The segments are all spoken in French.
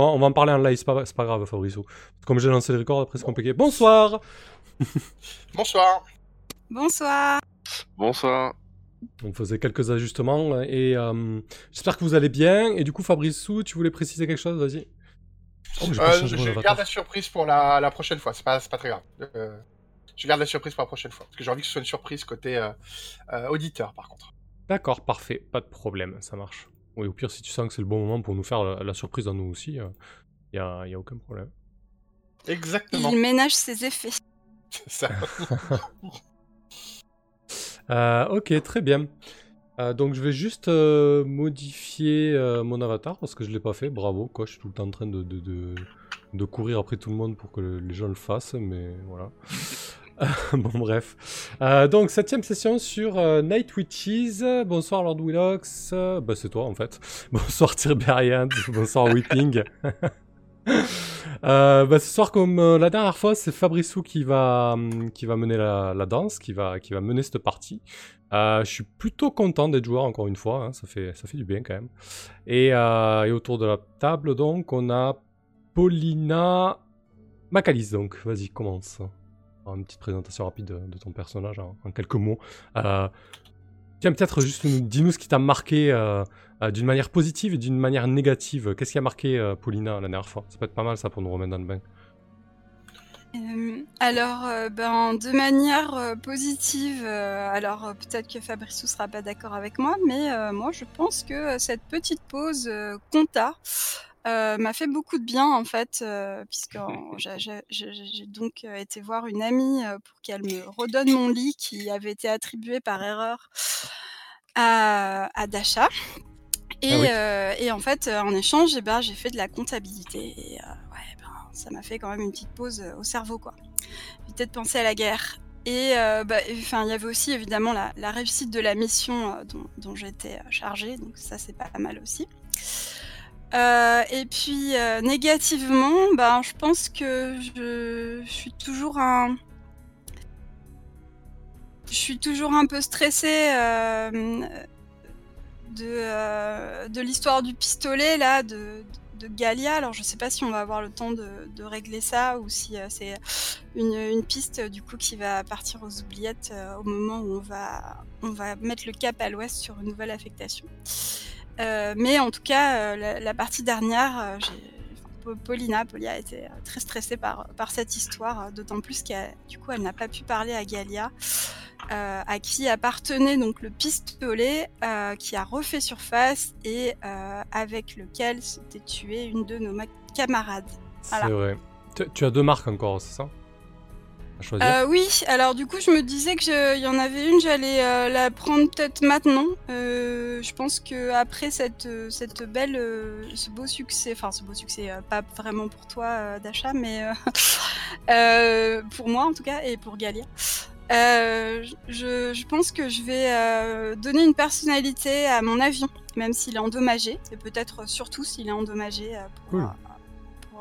On va en parler en live, c'est pas, pas grave, Fabrice. Comme j'ai lancé le record, après c'est compliqué. Bonsoir Bonsoir Bonsoir Bonsoir On faisait quelques ajustements et euh, j'espère que vous allez bien. Et du coup, Fabrice, tu voulais préciser quelque chose? Vas-y. Oh, euh, je garde la surprise pour la, prochaine fois, c'est pas, pas très grave. Euh, je garde la surprise pour la prochaine fois, parce que j'ai envie que ce soit une surprise côté auditeur par contre. D'accord, parfait, pas de problème, ça marche. Oui, au pire, si tu sens que c'est le bon moment pour nous faire la, surprise à nous aussi, il n'y a, y a aucun problème. Exactement. Il ménage ses effets. C'est ça. Euh, ok, très bien. Euh, donc je vais juste euh, modifier mon avatar parce que je ne l'ai pas fait. Bravo, quoi. Je suis tout le temps en train de, de, de, courir après tout le monde pour que les gens le fassent, mais voilà. bon, bref. Euh, donc, septième session sur euh, Night Witches. Bonsoir Lord Willox. bah, c'est toi en fait. Bonsoir Tirberian. Bonsoir Whipping. Euh, bah, ce soir, comme la dernière fois, c'est Fabrissou qui va, hum, qui va mener la, danse, qui va, qui va mener cette partie. je suis plutôt content d'être joueur encore une fois, hein. ça, fait, ça fait du bien quand même. Et, et, autour de la table, donc, on a Paulina Macalis. Donc, vas-y, commence une petite présentation rapide de, ton personnage en, quelques mots. Euh, tiens, peut-être juste dis-nous ce qui t'a marqué euh, euh, d'une manière positive et d'une manière négative. Qu'est-ce qui a marqué Paulina la dernière fois? Ça peut être pas mal ça pour nous remettre dans le bain. alors, ben, de manière positive, alors peut-être que Fabrice sera pas d'accord avec moi, mais moi je pense que cette petite pause compta euh, m'a fait beaucoup de bien en fait, euh, puisque j'ai donc euh, été voir une amie pour qu'elle me redonne mon lit qui avait été attribué par erreur à, Dasha. Ah et, en fait, en échange, eh ben, j'ai fait de la comptabilité. Et ouais, ben, ça m'a fait quand même une petite pause au cerveau, quoi. Éviter de penser à la guerre. Et bah, enfin, il y avait aussi évidemment la, réussite de la mission dont, dont j'étais chargée, donc ça c'est pas mal aussi. Euh, et puis euh, négativement, ben, je pense que je, suis toujours un. Je suis toujours un peu stressée euh, de, de l'histoire du pistolet, là, de, de, Galia. Alors, je sais pas si on va avoir le temps de, de régler ça ou si c'est une, une, piste, du coup, qui va partir aux oubliettes au moment où on va, on va mettre le cap à l'ouest sur une nouvelle affectation. Euh, mais en tout cas, euh, la, partie dernière, euh, Paulina, Paulia a été très stressée par, par cette histoire, d'autant plus qu'elle du coup, elle n'a pas pu parler à Galia, à qui appartenait donc le pistolet qui a refait surface et avec lequel s'était tuée une de nos camarades. C'est vrai. tu as deux marques encore, c'est ça? Euh, oui, alors du coup, je me disais qu'il y en avait une, j'allais euh, la prendre peut-être maintenant. Euh, je pense que après cette, cette belle, ce beau succès, enfin ce beau succès, pas vraiment pour toi d'achat, mais pour moi en tout cas et pour Galia. Je, je, pense que je vais donner une personnalité à mon avion, même s'il est endommagé, et peut-être surtout s'il est endommagé pour,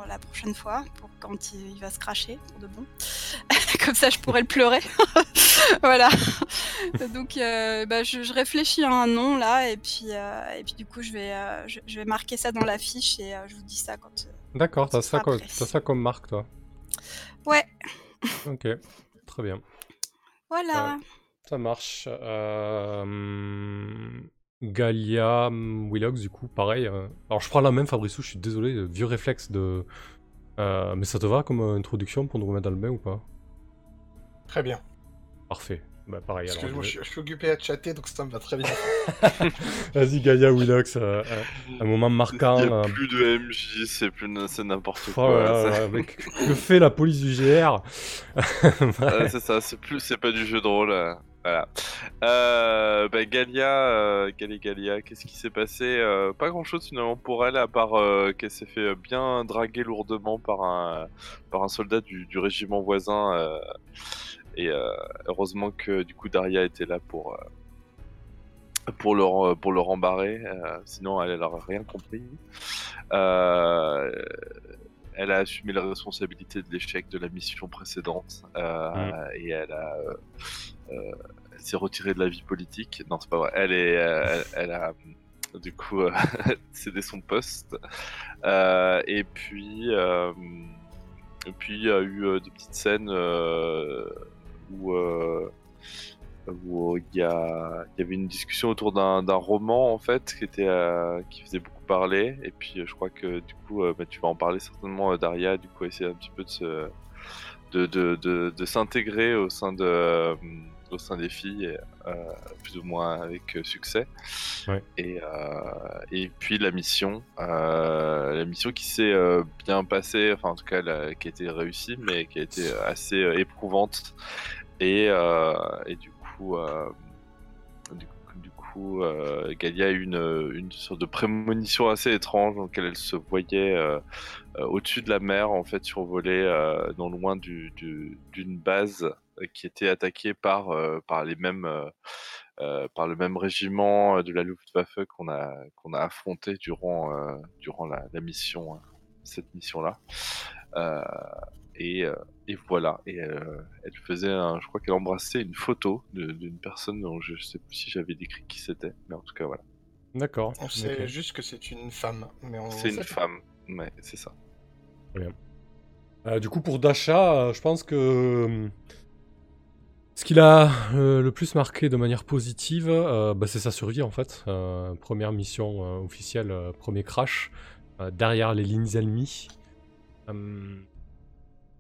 la prochaine fois, pour quand il, va se cracher pour de bon. Comme ça, je pourrais le pleurer. voilà. Donc, euh, bah, je, réfléchis à un nom là, et puis, euh, et puis du coup, je vais, euh, je, vais marquer ça dans la fiche et je vous dis ça quand. D'accord, t'as ça, comme, ça comme marque, toi. Ouais. ok, très bien. Voilà. ça marche. Galia, Willox, du coup, pareil. Euh. Alors, je prends la même, Fabrice, je suis désolé, vieux réflexe de. Euh, mais ça te va comme euh, introduction pour nous remettre dans le bain ou pas? Très bien. Parfait. Bah, pareil. Parce que moi, je, suis occupé à chatter, donc ça me va très bien. Vas-y, Galia, Willox, un moment marquant. Il n'y a plus de MJ, c'est plus c'est n'importe oh quoi. avec que fait la police du GR C'est ça, c'est plus, c'est pas du jeu de rôle. Voilà. Euh, Galia, euh, Galia, qu'est-ce qui s'est passé euh, Pas grand-chose finalement pour elle, à part qu'elle s'est fait bien draguer lourdement par un, soldat du, régiment voisin. et heureusement que du coup Daria était là pour, pour, le, pour le rembarrer, sinon elle n'aurait rien compris. Elle a assumé la responsabilité de l'échec de la mission précédente mmh. et elle a euh, elle s'est retirée de la vie politique. Non, c'est pas vrai. Elle est, euh, elle, a, du coup céder son poste. et puis, et puis il y a eu des petites scènes où où il y, a, il y avait une discussion autour d'un roman en fait qui était qui faisait beaucoup parler et puis je crois que du coup bah, tu vas en parler certainement Daria du coup essayer un petit peu de se de, de, de, de s'intégrer au sein de au sein des filles, euh, plus ou moins avec succès. Et, euh, et puis la mission, euh, la mission qui s'est bien passée, enfin en tout cas qui a été réussie, mais qui a été assez éprouvante. Et, et du coup, coup, Galia a eu une, sorte de prémonition assez étrange dans laquelle elle se voyait au-dessus de la mer, en fait, survolée non loin d'une du, d'une base euh, qui était attaqué par, euh, les mêmes. Euh, par le même régiment de la Luftwaffe qu'on a, affronté durant, durant la, mission, cette mission-là. Et, et, voilà. Et elle faisait, un, je crois qu'elle embrassait une photo d'une personne dont je sais plus si j'avais décrit qui c'était, mais en tout cas voilà. D'accord. On sait juste que c'est une femme, mais C'est une femme, mais c'est ça. du coup, pour Dasha, je pense que ce qui l'a euh, le plus marqué de manière positive, euh, bah, c'est sa survie en fait. Euh, première mission officielle, premier crash, derrière les lignes ennemies.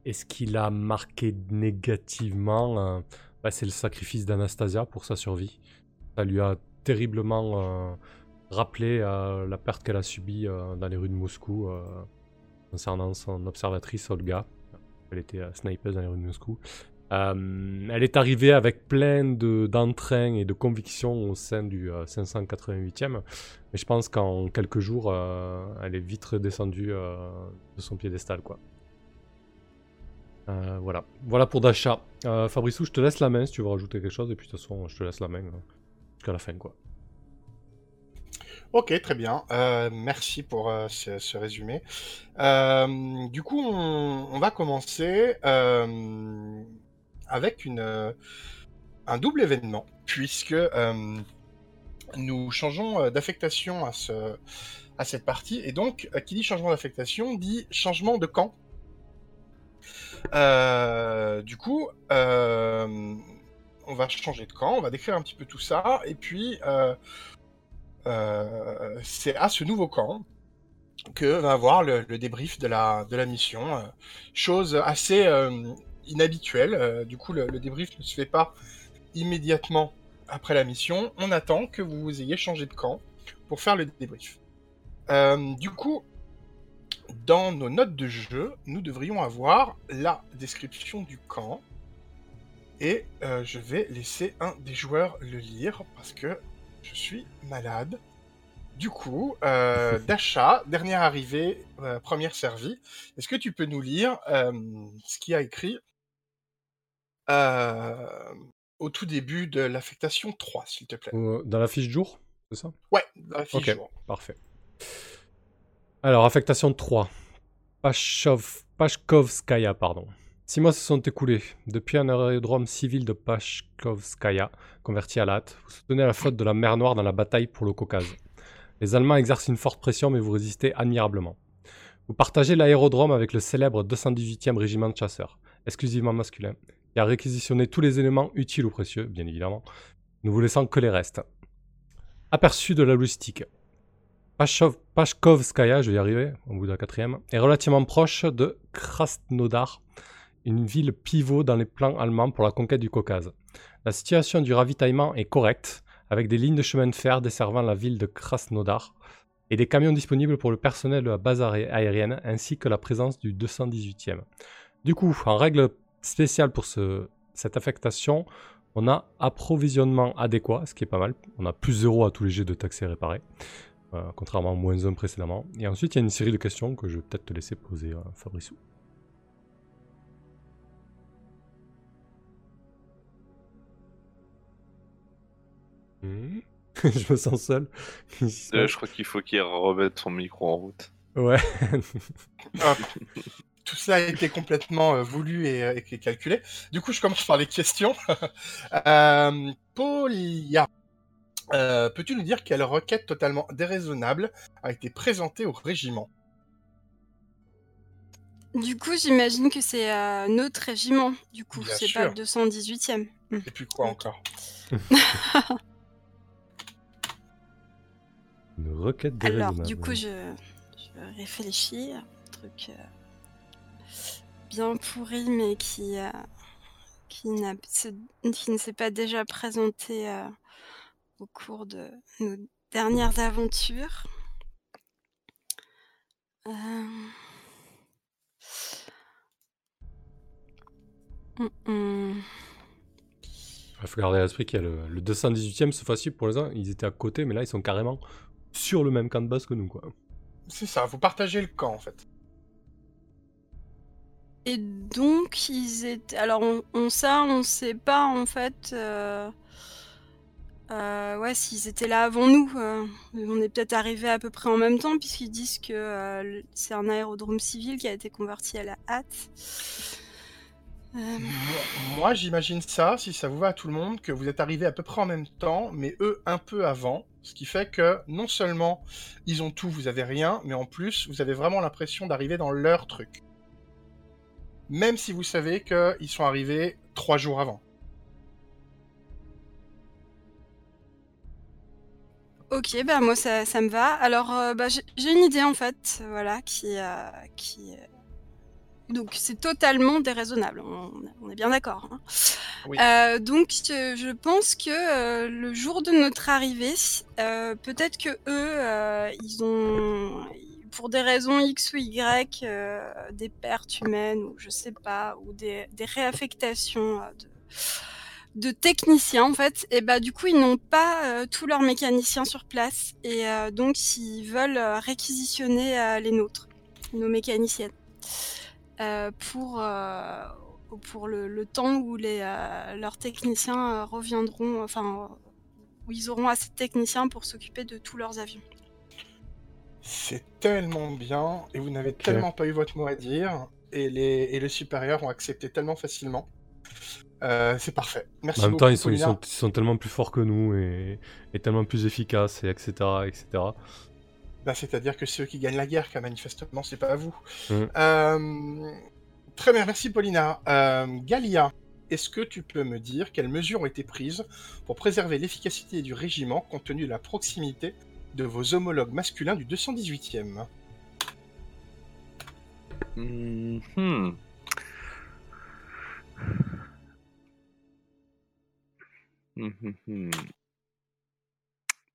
Et ce qui l'a marqué négativement, bah, c'est le sacrifice d'Anastasia pour sa survie. Ça lui a terriblement rappelé la perte qu'elle a subie dans les rues de Moscou concernant son observatrice Olga. Elle était sniper dans les rues de Moscou. Euh, elle est arrivée avec plein d'entrain et de conviction au sein du 588e, euh, mais je pense qu'en quelques jours, euh, elle est vite redescendue de son piédestal. Quoi. Voilà. voilà pour Dasha. Fabrice, je te laisse la main si tu veux rajouter quelque chose, et puis de toute façon, je te laisse la main jusqu'à la fin. quoi. Ok, très bien. merci pour ce, résumé. du coup, on, va commencer avec euh, un double événement, puisque euh, nous changeons euh, d'affectation à cette partie, et donc, qui dit changement d'affectation dit changement de camp. Du coup, on va changer de camp, on va décrire un petit peu tout ça, et puis c'est à ce nouveau camp que va avoir le, débrief de la, mission. chose assez inhabituel. Euh, du coup, le, débrief ne se fait pas immédiatement après la mission. On attend que vous ayez changé de camp pour faire le débrief. Euh, du coup, dans nos notes de jeu, nous devrions avoir la description du camp. Et euh, je vais laisser un des joueurs le lire parce que je suis malade. Du coup, euh, Dasha, dernière arrivée, première servie. Est-ce que tu peux nous lire ce qu'il a écrit au tout début de l'affectation 3, s'il te plaît? dans la fiche jour, c'est ça? Ouais, dans la fiche jour. Parfait. Alors, affectation 3. Pashov... Pashkovskaya, pardon. Six mois se sont écoulés. Depuis un aérodrome civil de Pashkovskaya, converti à latte, vous soutenez la flotte de la mer Noire dans la bataille pour le Caucase. Les Allemands exercent une forte pression, mais vous résistez admirablement. Vous partagez l'aérodrome avec le célèbre 218e régiment de chasseurs, exclusivement masculin, et a réquisitionné tous les éléments utiles ou précieux, bien évidemment, ne vous laissant que les restes. Aperçu de la logistique. Pashkovskaya, je vais y arriver, au bout de la quatrième, est relativement proche de Krasnodar, une ville pivot dans les plans allemands pour la conquête du Caucase. La situation du ravitaillement est correcte, avec des lignes de chemin de fer desservant la ville de Krasnodar et des camions disponibles pour le personnel de la base aérienne ainsi que la présence du 218e. Du coup, en règle spécial pour ce, cette affectation, on a approvisionnement adéquat, ce qui est pas mal. On a plus 0 à tous les jets de taxés réparés, euh, contrairement à moins 1 précédemment. Et ensuite, il y a une série de questions que je vais peut-être te laisser poser, à Fabrice. Hmm. je me sens seul. je crois qu'il faut qu'il remette son micro en route. Ouais. tout ça a été complètement euh, voulu et, euh, et, calculé. Du coup, je commence par les questions. euh, Paulia, Euh, Peux-tu nous dire quelle requête totalement déraisonnable a été présentée au régiment? Du coup, j'imagine que c'est euh, notre régiment. Du coup, c'est pas le 218e. Hmm. Et puis quoi encore? Une requête Alors, déraisonnable. du coup, je, je réfléchis. Un truc euh, bien pourri, mais qui, euh, qui, qui ne s'est pas déjà présenté euh, au cours de nos dernières aventures. Euh, hum, hum. Il faut garder à l'esprit qu'il y a le, le 218ème, cette fois-ci, pour les uns, ils étaient à côté, mais là, ils sont carrément sur le même camp de base que nous, quoi. C'est ça, vous partagez le camp en fait. Et donc, ils étaient. Alors, on, on- ça, on sait pas en fait. euh, euh, ouais, s'ils étaient là avant nous. euh, on est peut-être arrivés à peu près en même temps, puisqu'ils disent que euh, c'est un aérodrome civil qui a été converti à la hâte. Moi, moi, j'imagine ça, si ça vous va à tout le monde, que vous êtes arrivés à peu près en même temps, mais eux un peu avant. Ce qui fait que non seulement ils ont tout, vous avez rien, mais en plus, vous avez vraiment l'impression d'arriver dans leur truc. Même si vous savez qu'ils sont arrivés trois jours avant. Ok, bah moi ça, ça me va. Alors euh, bah, j'ai une idée en fait, voilà, qui, euh, qui euh, donc c'est totalement déraisonnable. On, on est bien d'accord. hein. Oui. Euh, donc je pense que le jour de notre arrivée, peut-être que eux, ils ont, pour des raisons X ou Y, des pertes humaines ou je sais pas, ou des, des réaffectations de de techniciens en fait et bah du coup ils n'ont pas euh, tous leurs mécaniciens sur place. Et euh, donc ils veulent euh, réquisitionner euh, les nôtres nos mécaniciennes euh, pour euh, pour le, le temps où les euh, leurs techniciens euh, reviendront enfin où ils auront assez de techniciens pour s'occuper de tous leurs avions. C'est tellement bien, et vous n'avez tellement pas eu votre mot à dire, et les, et les supérieurs ont accepté tellement facilement. Euh, c'est parfait. Merci En même beaucoup, temps, ils sont, ils, Paulina. sont, ils sont tellement plus forts que nous et, et tellement plus efficaces, et etc. etc. Bah, C'est-à-dire que c'est eux qui gagnent la guerre, car manifestement, c'est pas vous. Mm. Euh, Très bien, merci Paulina. Euh, Galia, est-ce que tu peux me dire quelles mesures ont été prises pour préserver l'efficacité du régiment compte tenu de la proximité de vos homologues masculins du 218e Mhm. Mhm.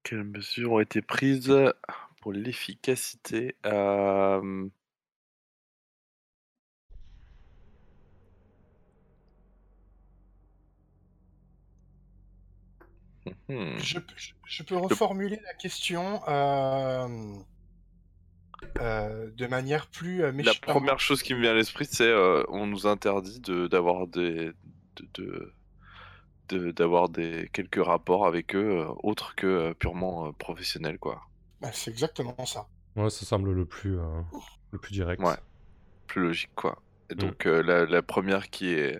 Quelles mesures ont été prises pour l'efficacité Euh, je, je- je peux reformuler la question euh, euh, de manière plus euh, La méchante. première chose qui me vient à l'esprit, c'est euh, on nous interdit de d'avoir des de, de- de- d'avoir des quelques rapports avec eux euh, autres que euh, purement euh, professionnels quoi. Bah, c'est exactement ça. Ouais, ça semble le plus, euh, le plus direct. Ouais. Plus logique quoi. Et Mm. donc euh, la, la première qui est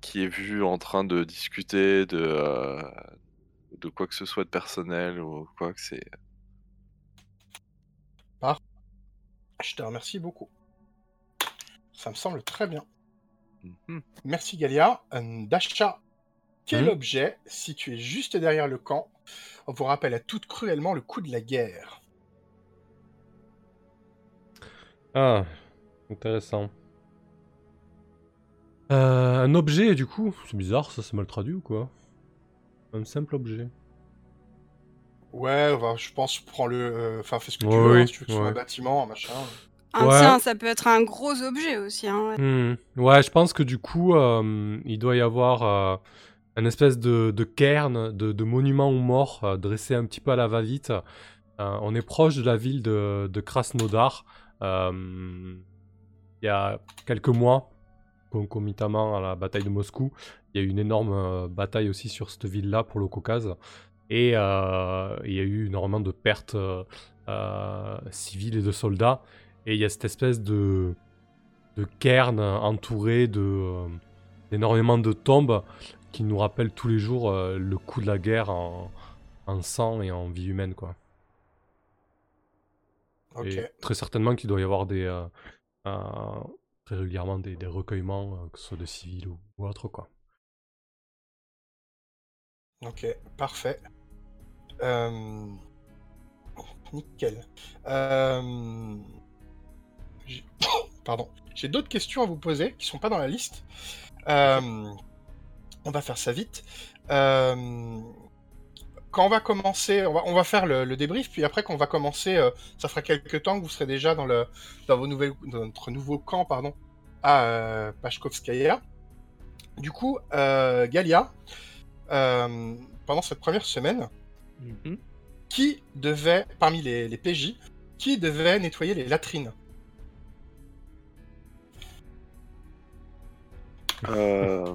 qui est vue en train de discuter de euh, de quoi que ce soit de personnel ou quoi que c'est Je te remercie beaucoup. Ça me semble très bien. Mhm. Merci Galia. Dasha, quel Mhm. objet, situé juste derrière le camp, vous rappelle à toute cruellement le coup de la guerre? Ah, intéressant. Euh, un objet, du coup? C'est bizarre, ça c'est mal traduit ou quoi? Un simple objet. Ouais, bah, je pense, prends-le. euh, Enfin, fais ce que tu veux, hein, oui, si tu veux que ce soit un bâtiment, un machin. un Ouais. tiens, ça peut être un gros objet aussi hein, ouais. Hmm. Ouais, je pense que du coup, euh, il doit y avoir euh, un espèce de, cairn, de, de monument aux morts euh, dressé un petit peu à la va-vite. Euh, on est proche de la ville de, Krasnodar. Euh, il y a quelques mois, concomitamment à la bataille de Moscou, il y a eu une énorme bataille aussi sur cette ville-là pour le Caucase. Et il y a eu énormément de pertes civiles et de soldats. Et il y a cette espèce de, cairn entouré de, d'énormément de tombes qui nous rappellent tous les jours euh, le coup de la guerre en, en sang et en vie humaine, quoi. Et très certainement qu'il doit y avoir des, euh, euh, très régulièrement des, des recueillements, que ce soit de civils ou, ou autre, quoi. Ok, parfait. Euh, Nickel. J'ai- Pardon. J'ai d'autres questions à vous poser qui sont pas dans la liste. Euh, On va faire ça vite. Euh, Quand on va commencer, on va, on va faire le, le débrief, puis après, quand on va commencer, euh, ça fera quelques temps que vous serez déjà dans, le, dans, vos nouvelles, dans notre nouveau camp pardon, à euh, Pashkovskaya. Du coup, euh, Galia, euh, pendant cette première semaine, Mhm. qui devait, parmi les, les PJ, qui devait nettoyer les latrines? Euh,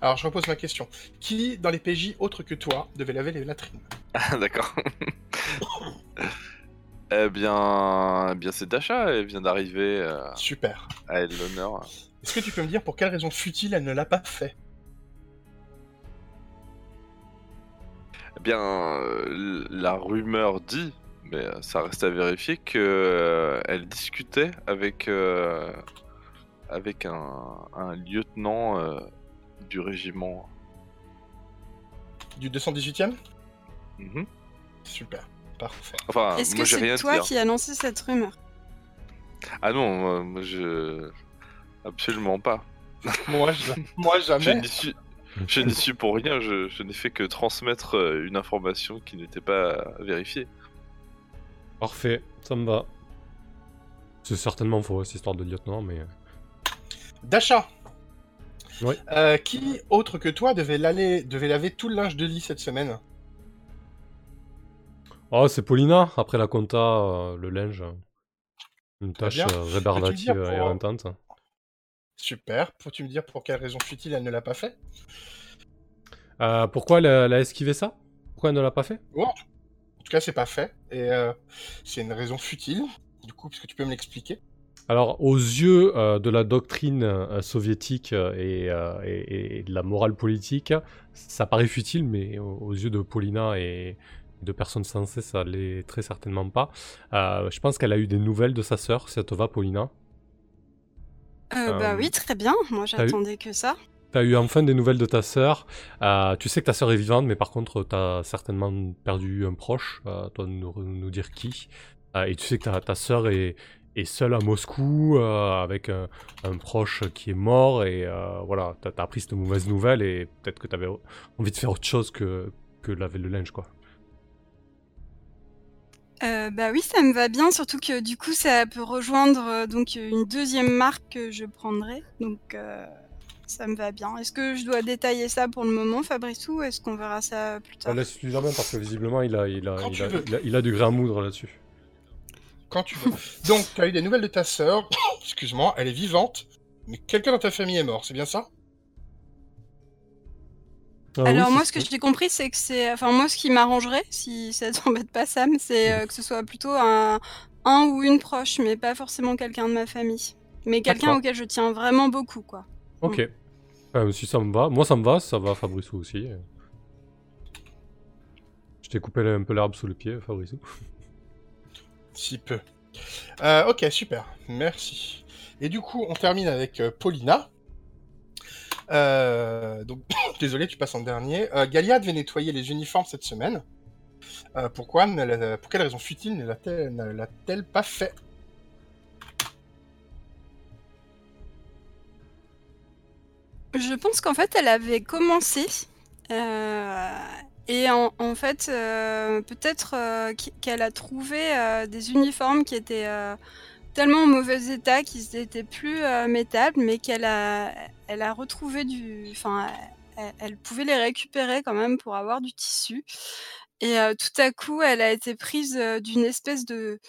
Alors, je repose ma question. Qui, dans les PJ autres que toi, devait laver les latrines Ah, d'accord. eh bien, eh bien c'est Dasha, elle vient d'arriver euh, Super. à elle l'honneur. Est-ce que tu peux me dire pour quelle raison futile elle ne l'a pas fait? Eh bien, euh, la rumeur dit, mais euh, ça reste à vérifier, que euh, elle discutait avec euh, avec un, un lieutenant euh, du régiment. Du 218e Mhm. Super. Parfait. Enfin, Est-ce moi que c'est toi qui as lancé cette rumeur Ah non, moi, je absolument pas. Moi, je... Moi jamais. je n'y suis pour rien. Je, je n'ai fait que transmettre euh, une information qui n'était pas vérifiée. Parfait, ça me va. C'est certainement faux, cette histoire de lieutenant, mais... euh, Dasha Oui. Euh, qui, autre que toi, devait, l'aller- devait laver tout le linge de lit cette semaine? Oh, c'est Paulina, après la compta, euh, le linge. Une tâche euh, rébarbative et. Super. Peux-tu me dire pour quelle raison futile elle ne l'a pas fait? Euh, pourquoi elle, a- elle a esquivé ça? Pourquoi elle ne l'a pas fait? En tout cas, c'est pas fait. Et c'est une raison futile. Du coup, est-ce que tu peux me l'expliquer Alors, aux yeux euh, de la doctrine euh, soviétique euh, et, euh, et- et de la morale politique, ça paraît futile, mais aux, aux yeux de Paulina et de personnes sensées, ça l'est très certainement pas. Je pense qu'elle a eu des nouvelles de sa sœur, si ça te va, Paulina. Bah oui, très bien. Moi, eu- j'attendais que ça. T'as eu enfin des nouvelles de ta sœur. Tu sais que ta sœur est vivante, mais par contre, t'as certainement perdu un proche. Toi, de nous, nous dire qui. Et tu sais que ta, ta sœur est, est seule à Moscou euh, avec un, un proche qui est mort. Et euh, voilà, t'as as appris cette mauvaise nouvelle et peut-être que t'avais envie de faire autre chose que, que laver le linge, quoi. Euh, bah oui, ça me va bien, surtout que du coup, ça peut rejoindre euh, donc une deuxième marque que je prendrai. Donc, euh, ça me va bien. Est-ce que je dois détailler ça pour le moment, Fabrice, ou est-ce qu'on verra ça plus tard? Laisse-lui la main parce que visiblement, il a, il a, Quand il tu a, veux. il a- il a du grain à moudre là-dessus. Quand tu veux. Donc, tu as eu des nouvelles de ta sœur. Excuse-moi, elle est vivante. Mais quelqu'un dans ta famille est mort, c'est bien ça? Ah Alors moi, ce que j'ai compris, c'est que c'est, enfin moi, ce qui m'arrangerait, si ça t'embête pas, Sam, c'est euh, que ce soit plutôt un, un ou une proche, mais pas forcément quelqu'un de ma famille, mais quelqu'un auquel je tiens vraiment beaucoup, quoi. Ok. Euh, si ça me va. Moi, ça me va. Ça va Fabrice aussi. Je t'ai coupé un peu l'herbe sous le pied, Fabrice. Si peu. Euh, ok, super. Merci. Et du coup, on termine avec euh, Paulina. Euh, donc, désolé, tu passes en dernier. Galia devait nettoyer les uniformes cette semaine. Pourquoi Pour quelle raison futile ne l'a-t-elle pas fait? Je pense qu'en fait, elle avait commencé. Et en, fait, euh, peut-être euh, qu- qu'elle a trouvé euh, des uniformes qui étaient tellement en mauvais état qu'ils n'étaient plus métables, mais qu'elle a, elle a retrouvé du. Enfin, elle, pouvait les récupérer quand même pour avoir du tissu. Et tout à coup, elle a été prise d'une espèce de,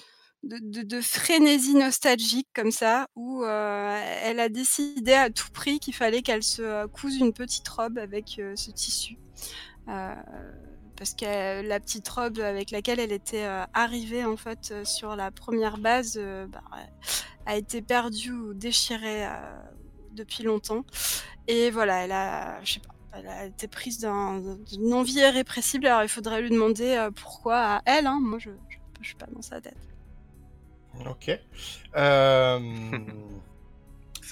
frénésie nostalgique comme ça, où elle a décidé à tout prix qu'il fallait qu'elle se couse une petite robe avec ce tissu. Euh, parce que la petite robe avec laquelle elle était euh, arrivée en fait euh, sur la première base euh, bah, a été perdue ou déchirée euh, depuis longtemps. Et voilà, elle a, je sais pas, elle a été prise d'une envie irrépressible. Alors il faudrait lui demander pourquoi à elle. Hein. Moi, je, je, suis pas dans sa tête. Ok. Euh...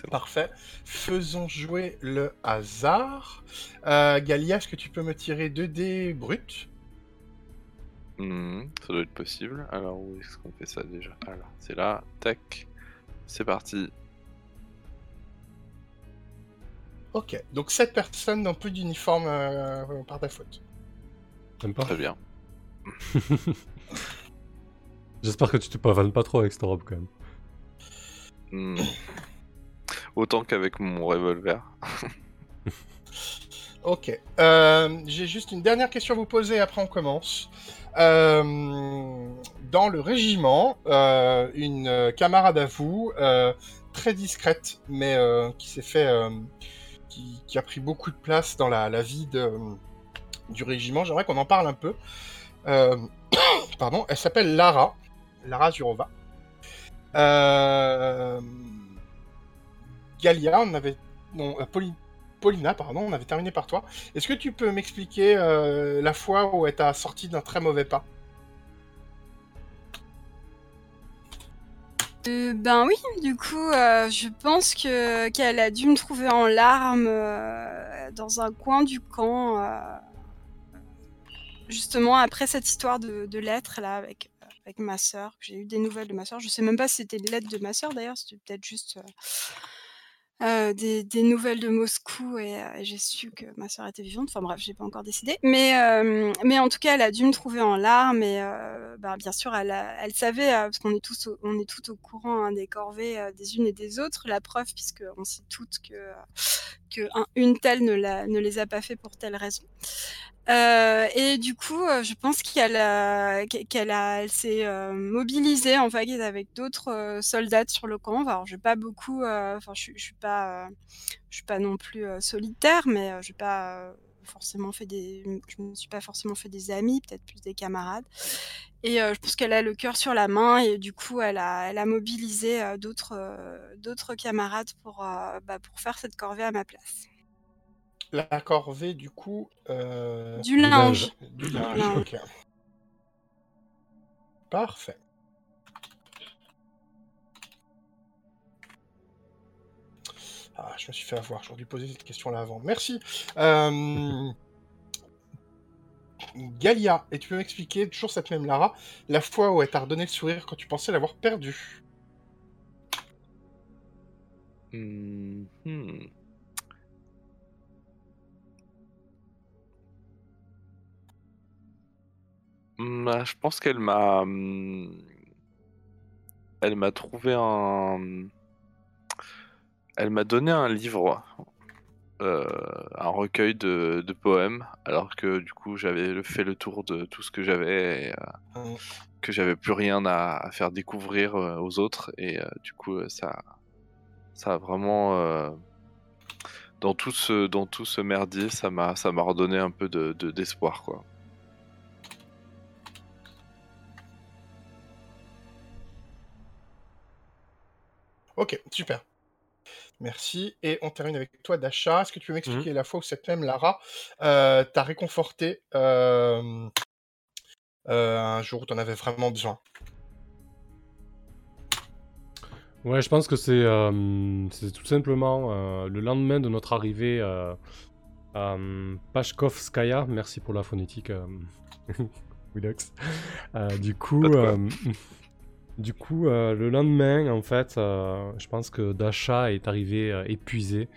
Parfait. Faisons jouer le hasard. Euh, Galia, est-ce que tu peux me tirer 2 dés bruts? Hmm, Ça doit être possible. Alors, où est-ce qu'on fait ça déjà? Alors, c'est là. Tac. C'est parti. Ok. Donc, 7 personnes n'ont plus d'uniforme euh, par ta faute. Très bien. J'espère que tu te pavanes pas trop avec cette robe quand même. Hmm. Autant qu'avec mon revolver. ok. Euh, j'ai juste une dernière question à vous poser, après on commence. Euh, dans le régiment, euh, une camarade à vous, très discrète, mais qui s'est fait. Qui, a pris beaucoup de place dans la, vie du régiment, j'aimerais qu'on en parle un peu. pardon, elle s'appelle Lara. Lara Zurova. Galia, on avait. Euh, Paulina, pardon, on avait terminé par toi. Est-ce que tu peux m'expliquer euh, la fois où elle t'a sorti d'un très mauvais pas? Euh, ben oui, du coup, je pense que qu'elle a dû me trouver en larmes dans un coin du camp, justement après cette histoire de, lettres là avec avec ma sœur. J'ai eu des nouvelles de ma sœur. Je sais même pas si c'était des lettres de ma sœur d'ailleurs, c'était peut-être juste euh, des, nouvelles de Moscou et, j'ai su que ma soeur était vivante. Enfin bref, j'ai pas encore décidé. Mais, mais en tout cas, elle a dû me trouver en larmes et bah, bien sûr, elle, elle savait, parce qu'on est tous au, on est tout au courant hein, des corvées des unes et des autres. La preuve, puisqu'on sait toutes que, une telle ne, les a pas fait pour telle raison. Euh, et du coup, euh, je pense qu'elle a, s'est euh, mobilisée en avec d'autres soldats sur le camp. Alors, je pas beaucoup, enfin, je, je suis pas, non plus solitaire, mais je pas forcément fait des, je me suis pas forcément fait des amis, peut-être plus des camarades. Et je pense qu'elle a le cœur sur la main et du coup, elle a, elle a mobilisé d'autres, d'autres camarades pour, bah, pour faire cette corvée à ma place. La corvée, du coup. Euh, du linge. Du linge, ok. Parfait. Ah, je me suis fait avoir, j'aurais dû poser cette question-là avant. Merci. Euh... Galia, et tu peux m'expliquer, toujours cette même Lara, la fois où elle t'a redonné le sourire quand tu pensais l'avoir perdu? Hmm. je pense qu'elle m'a, mmh, elle m'a trouvé un, elle m'a donné un livre, euh, un recueil de, poèmes, alors que du coup j'avais fait le tour de tout ce que j'avais et euh, mmh. que j'avais plus rien à, faire découvrir euh, aux autres et du coup ça, ça a vraiment dans tout ce dans tout ce merdier, ça m'a ça m'a redonné un peu de d'espoir quoi. Ok, super. Merci. Et on termine avec toi, Dasha. Est-ce que tu peux m'expliquer mmh. la fois où cette même Lara euh, t'a réconforté euh, un jour où tu en avais vraiment besoin? Ouais, je pense que c'est tout simplement le lendemain de notre arrivée à Pashkovskaya. Merci pour la phonétique, Widox. du coup, du coup, euh, le lendemain, en fait, euh, je pense que Dasha est arrivé euh, épuisé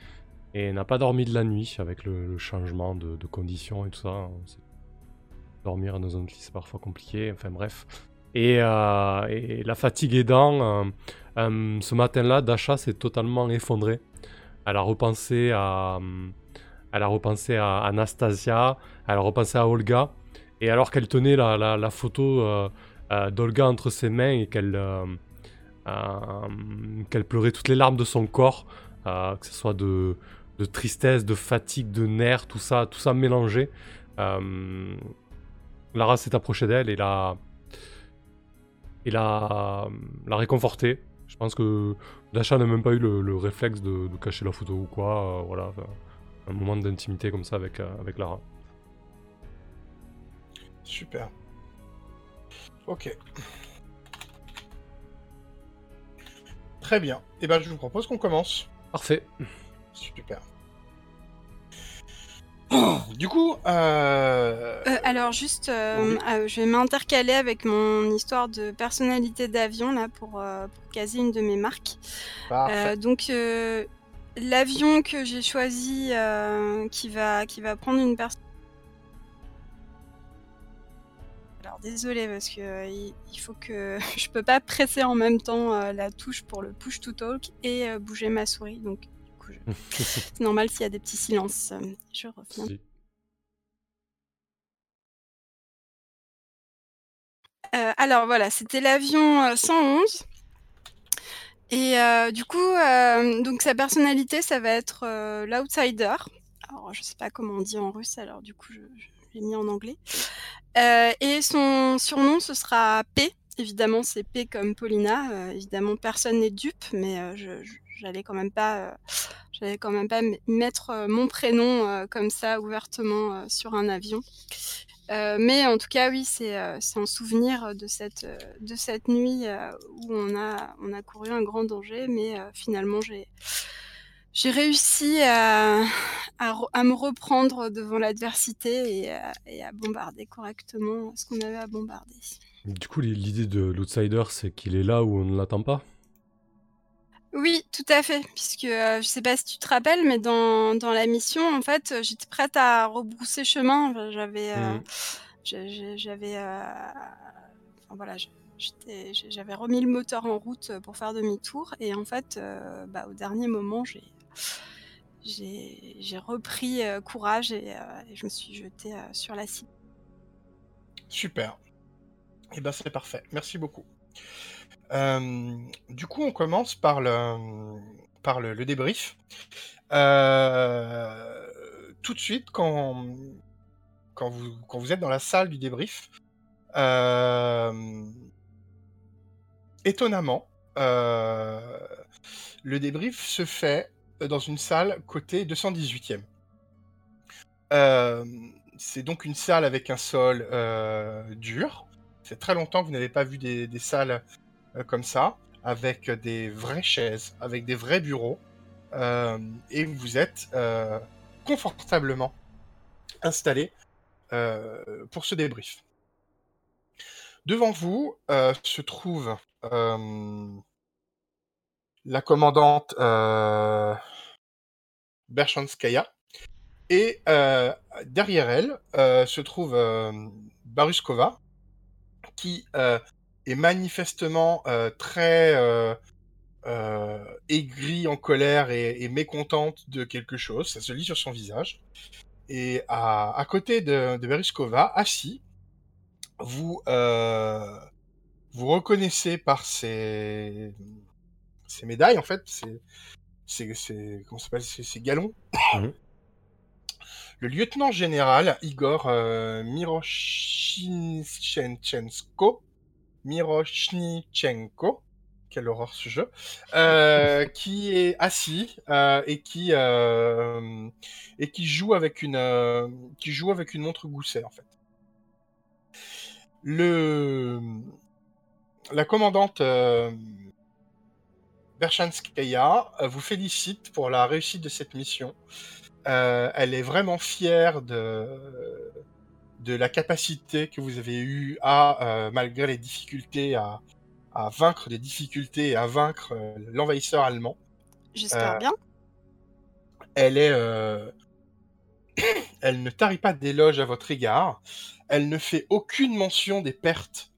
et n'a pas dormi de la nuit avec le, changement de, conditions et tout ça. Dormir dans un lit, c'est parfois compliqué. Enfin bref. Et, la fatigue aidant, ce matin-là, Dasha s'est totalement effondrée. Elle a repensé à, elle a repensé à Anastasia, elle a repensé à Olga. Et alors qu'elle tenait la, photo euh, d'Olga entre ses mains et qu'elle euh, euh, qu'elle pleurait toutes les larmes de son corps, que ce soit de, de, tristesse, de fatigue, de nerfs, tout ça, tout ça mélangé. Lara s'est approchée d'elle et l'a, et l'a, l'a réconfortée Je pense que Dasha n'a même pas eu le, réflexe de, cacher la photo ou quoi. voilà, un moment d'intimité comme ça avec, avec Lara. Super. Ok. Très bien. Et eh ben, je vous propose qu'on commence. Parfait. Super. Du coup, euh... Euh, alors juste, euh, euh, je vais m'intercaler avec mon histoire de personnalité d'avion là pour, pour, caser une de mes marques. donc l'avion que j'ai choisi, qui va qui va prendre une personne Alors désolé parce que euh, il faut que je peux pas presser en même temps euh, la touche pour le push to talk et euh, bouger ma souris. Donc c'est normal s'il y a des petits silences. Je reviens. alors voilà, c'était l'avion 111. Et du coup, donc sa personnalité, ça va être l'outsider. Alors je sais pas comment on dit en russe, alors du coup je l'ai mis en anglais. Euh, et son surnom, ce sera P. Évidemment, c'est P comme Paulina. Euh, évidemment, personne n'est dupe, mais euh, je, j'allais quand même pas, quand même pas mettre mon prénom comme ça ouvertement sur un avion. mais en tout cas, oui, c'est c'est un souvenir de cette de cette nuit où on a on a couru un grand danger, mais finalement j'ai j'ai réussi à, à, me reprendre devant l'adversité et, à bombarder correctement ce qu'on avait à bombarder. Du coup, l'idée de l'outsider, c'est qu'il est là où on ne l'attend pas? Oui, tout à fait, puisque euh, je sais pas si tu te rappelles, mais dans, dans la mission, en fait, j'étais prête à rebrousser chemin. J'avais, euh, mmh. j'avais, euh, enfin, voilà, j'avais remis le moteur en route pour faire demi-tour, et en fait, bah, au dernier moment, j'ai j'ai repris euh, courage et, euh, je me suis jetée euh, sur la cible. Super. Et eh ben c'est parfait. Merci beaucoup. du coup, on commence par le, débrief. tout de suite, quand vous êtes dans la salle du débrief, étonnamment, le débrief se fait dans une salle côté 218e. Euh, c'est donc une salle avec un sol euh, dur. C'est très longtemps que vous n'avez pas vu des, salles euh, comme ça, avec des vraies chaises, avec des vrais bureaux. et vous êtes confortablement installé pour ce débrief. Devant vous se trouve la commandante euh. Et euh, derrière elle euh, se trouve euh, Baruskova, qui est manifestement très aigrie, en colère et, mécontente de quelque chose. Ça se lit sur son visage. Et à, côté de, de Baruskova, assis, vous, vous reconnaissez par ses ces médailles, en fait, c'est, c'est, comment s'appelle, ces galons. Mhm. Le lieutenant général Igor euh, Miroshnichenko, Miroshnichenko, quelle horreur ce jeu, euh, qui est assis euh, et qui euh, et qui joue avec une qui joue avec une montre gousset en fait. Le la commandante Berchanskaya euh, vous félicite pour la réussite de cette mission. Euh, elle est vraiment fière de, de la capacité que vous avez eue à, euh, malgré les difficultés, à, à, vaincre les difficultés et à vaincre l'envahisseur allemand. J'espère bien. Elle est, elle ne tarit pas d'éloges à votre égard. Elle ne fait aucune mention des pertes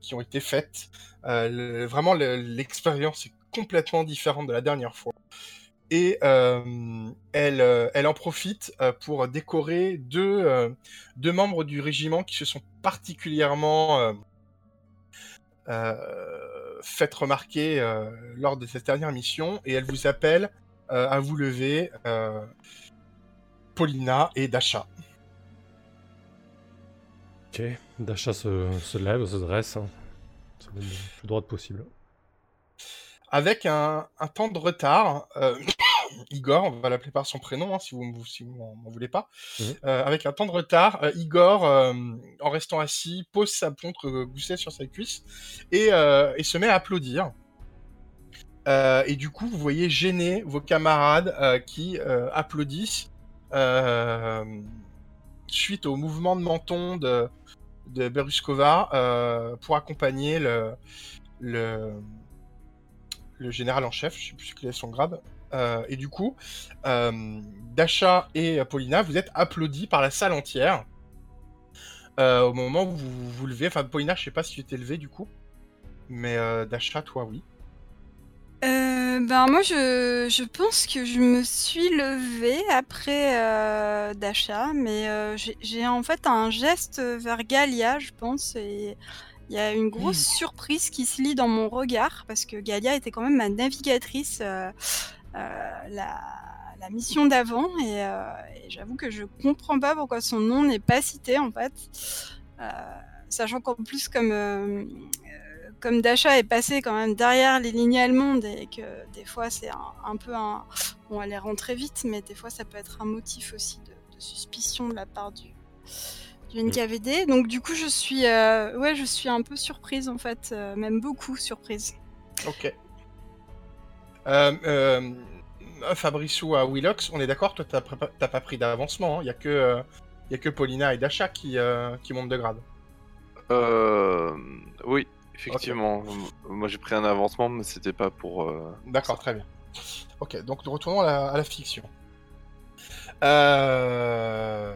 qui ont été faites. vraiment, l'expérience est complètement différente de la dernière fois. Et euh, elle, euh, elle en profite euh, pour décorer deux, deux membres du régiment qui se sont particulièrement fait remarquer lors de cette dernière mission. Et elle vous appelle à vous lever, Paulina et Dasha. Ok, Dasha se, se lève, se dresse, hein. le plus droite possible. Avec un, temps de retard. Igor, on va l'appeler par son prénom, hein, si vous si m'en voulez pas. Mmh. avec un temps de retard, Igor, en restant assis, pose sa montre goussée sur sa cuisse et, et, se met à applaudir. et du coup, vous voyez gêner vos camarades qui applaudissent suite au mouvement de menton de, de Beruskova euh, pour accompagner le, le, le, général en chef, je sais plus quel est son grade. Euh, et du coup, euh, Dasha et Paulina, vous êtes applaudis par la salle entière au moment où vous vous levez. Enfin, Paulina, je sais pas si tu t'es levé du coup, mais Dasha, toi, oui. Euh, ben moi je, je pense que je me suis levée après euh, d'achat, mais euh, j'ai en fait un geste vers Galia, je pense, et il y a une grosse surprise qui se lit dans mon regard, parce que Galia était quand même ma navigatrice la, la mission d'avant, et, j'avoue que je comprends pas pourquoi son nom n'est pas cité en fait. sachant qu'en plus comme comme Dasha est passé quand même derrière les lignes allemandes et que des fois c'est un, peu un. Bon, elle est rentrée vite, mais des fois ça peut être un motif aussi de, suspicion de la part du, du NKVD. Donc du coup, je suis, euh, ouais, je suis un peu surprise en fait, euh, même beaucoup surprise. Ok. Euh, euh Fabricio à Willox, on est d'accord, toi t'as pas pris d'avancement, il hein. n'y a, que, y a que Paulina et Dasha qui, qui montent de grade. Euh. Oui, Effectivement, moi j'ai pris un avancement, mais c'était pas pour. Euh, D'accord, très bien. Ok, donc retournons à la, fiction. Euh,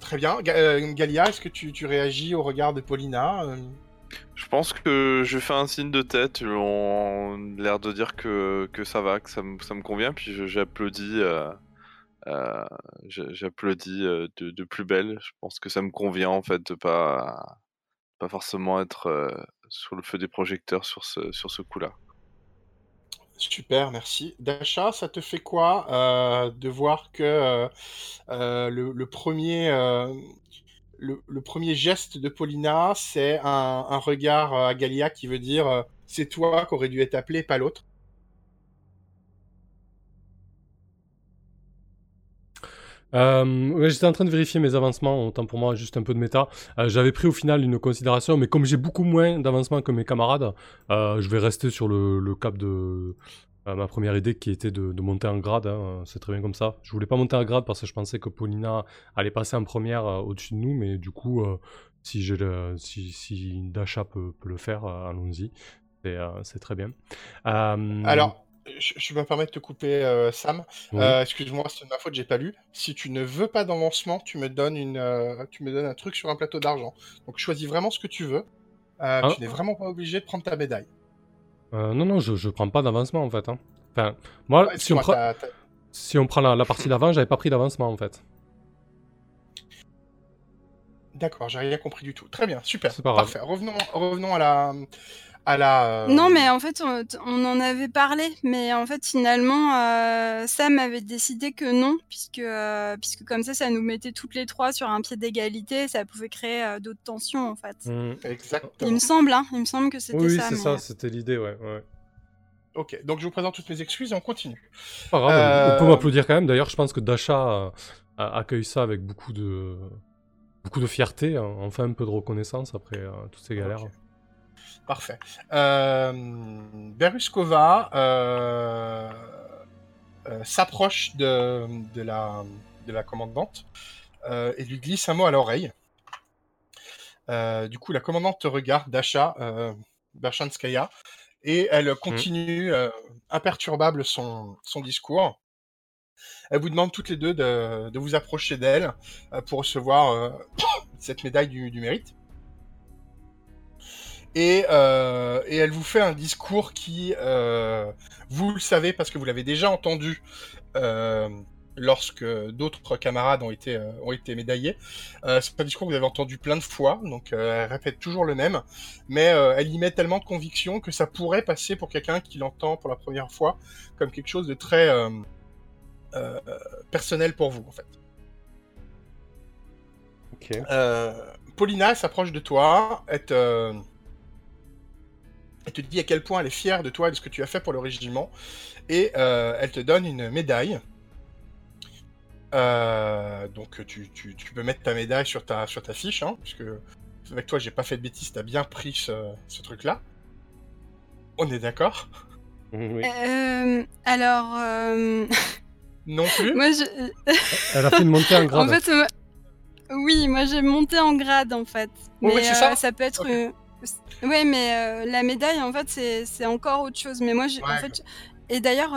très bien. Euh, Galia, est-ce que tu, réagis au regard de Paulina Je pense que je fais un signe de tête, on l'air de dire que, que ça va, que ça, me, ça me convient, puis j'applaudis. j'applaudis de, plus belle. Je pense que ça me convient en fait de pas, pas forcément être sur le feu des projecteurs sur ce, sur ce coup-là. Super, merci. Dasha, ça te fait quoi euh, de voir que euh, euh, le, premier, le, premier geste de Paulina, c'est un, un, regard à Galia qui veut dire c'est toi qui aurais dû être appelé, pas l'autre? Euh, j'étais en train de vérifier mes avancements, autant pour moi, juste un peu de méta. Euh, j'avais pris au final une considération, mais comme j'ai beaucoup moins d'avancement que mes camarades, euh, je vais rester sur le, cap de ma première idée qui était de, monter en grade. Hein. C'est très bien comme ça. Je voulais pas monter en grade parce que je pensais que Paulina allait passer en première au-dessus de nous, mais du coup, si, si Dasha peut le faire, allons-y. C'est très bien. Alors, je, vais me permettre de te couper, euh, Sam. Euh, excuse-moi, c'est de ma faute, j'ai pas lu. Si tu ne veux pas d'avancement, tu me donnes une, euh, tu me donnes un truc sur un plateau d'argent. Donc choisis vraiment ce que tu veux. Ah. Tu n'es vraiment pas obligé de prendre ta médaille. non, non, je, je prends pas d'avancement en fait. Hein. Enfin, moi, si, on si, on prend la, partie d'avant, j'avais pas pris d'avancement en fait. D'accord, j'ai rien compris du tout. Très bien, super. Parfait. Revenons, revenons à la, euh, non, mais en fait, on, en avait parlé, mais en fait, finalement, euh, Sam avait décidé que non, puisque, euh, puisque comme ça, ça nous mettait toutes les trois sur un pied d'égalité, ça pouvait créer d'autres tensions, en fait. Mmh. Exactement. Il me semble, hein, il me semble que c'était ça. Oui, c'est ça, c'était l'idée, ouais, ouais. Ok, donc je vous présente toutes mes excuses et on continue. Pas grave, on peut m'applaudir quand même. D'ailleurs, je pense que Dasha accueille ça avec beaucoup de, beaucoup de fierté, hein. enfin un peu de reconnaissance après toutes ces galères. Parfait. Euh, Beruskova euh, euh, s'approche de, de, la, de la commandante et lui glisse un mot à l'oreille. du coup, la commandante te regarde, Dasha Berchanskaya, et elle continue imperturbable son, son discours. Elle vous demande toutes les deux de, de vous approcher d'elle pour recevoir cette médaille du, du mérite. Euh, et, elle vous fait un discours qui, euh, vous le savez parce que vous l'avez déjà entendu euh, lorsque d'autres camarades ont été, ont été médaillés. c'est un discours que vous avez entendu plein de fois, donc elle répète toujours le même, mais elle y met tellement de conviction que ça pourrait passer pour quelqu'un qui l'entend pour la première fois comme quelque chose de très personnel pour vous, en fait. Paulina s'approche de toi, est Elle te dit à quel point elle est fière de toi et de ce que tu as fait pour le régiment. Et elle te donne une médaille. donc tu, peux mettre ta médaille sur ta, sur ta fiche, hein, puisque avec toi j'ai pas fait de bêtises, t'as bien pris ce truc-là. On est d'accord? Oui. Euh, alors. Euh, non plus? Moi, je... Elle a fait montée en grade. En fait, oui, moi j'ai monté en grade en fait. mais euh, ça. ça peut être. Oui, mais la médaille en fait c'est encore autre chose. Mais moi, en fait, et d'ailleurs,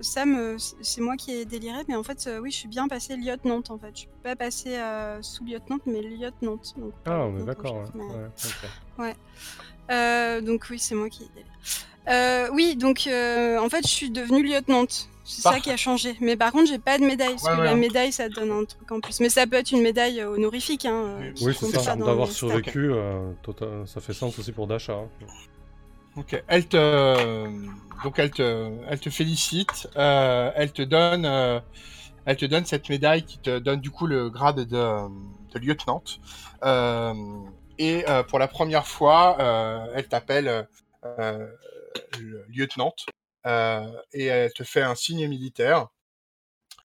Sam, c'est moi qui ai déliré, mais en fait, oui, je suis bien passée lieutenant en fait. Je suis pas passée sous lieutenant, mais lieutenant. ah, on est d'accord. Ouais. ouais. donc oui, c'est moi qui ai déliré. Euh, oui, donc euh, en fait, je suis devenue lieutenante. C'est ça qui a changé. Mais par contre, j'ai pas de médaille. Parce que la médaille, ça donne un truc en plus. Mais ça peut être une médaille euh, honorifique. Hein, oui, c'est ça. D'avoir survécu, ça fait sens aussi pour Dasha. Hein. Ok. Elle te, donc elle te, elle te félicite. elle te donne, elle te donne cette médaille qui te donne du coup le grade de, de lieutenante. et pour la première fois, elle t'appelle lieutenante, euh, et elle te fait un signe militaire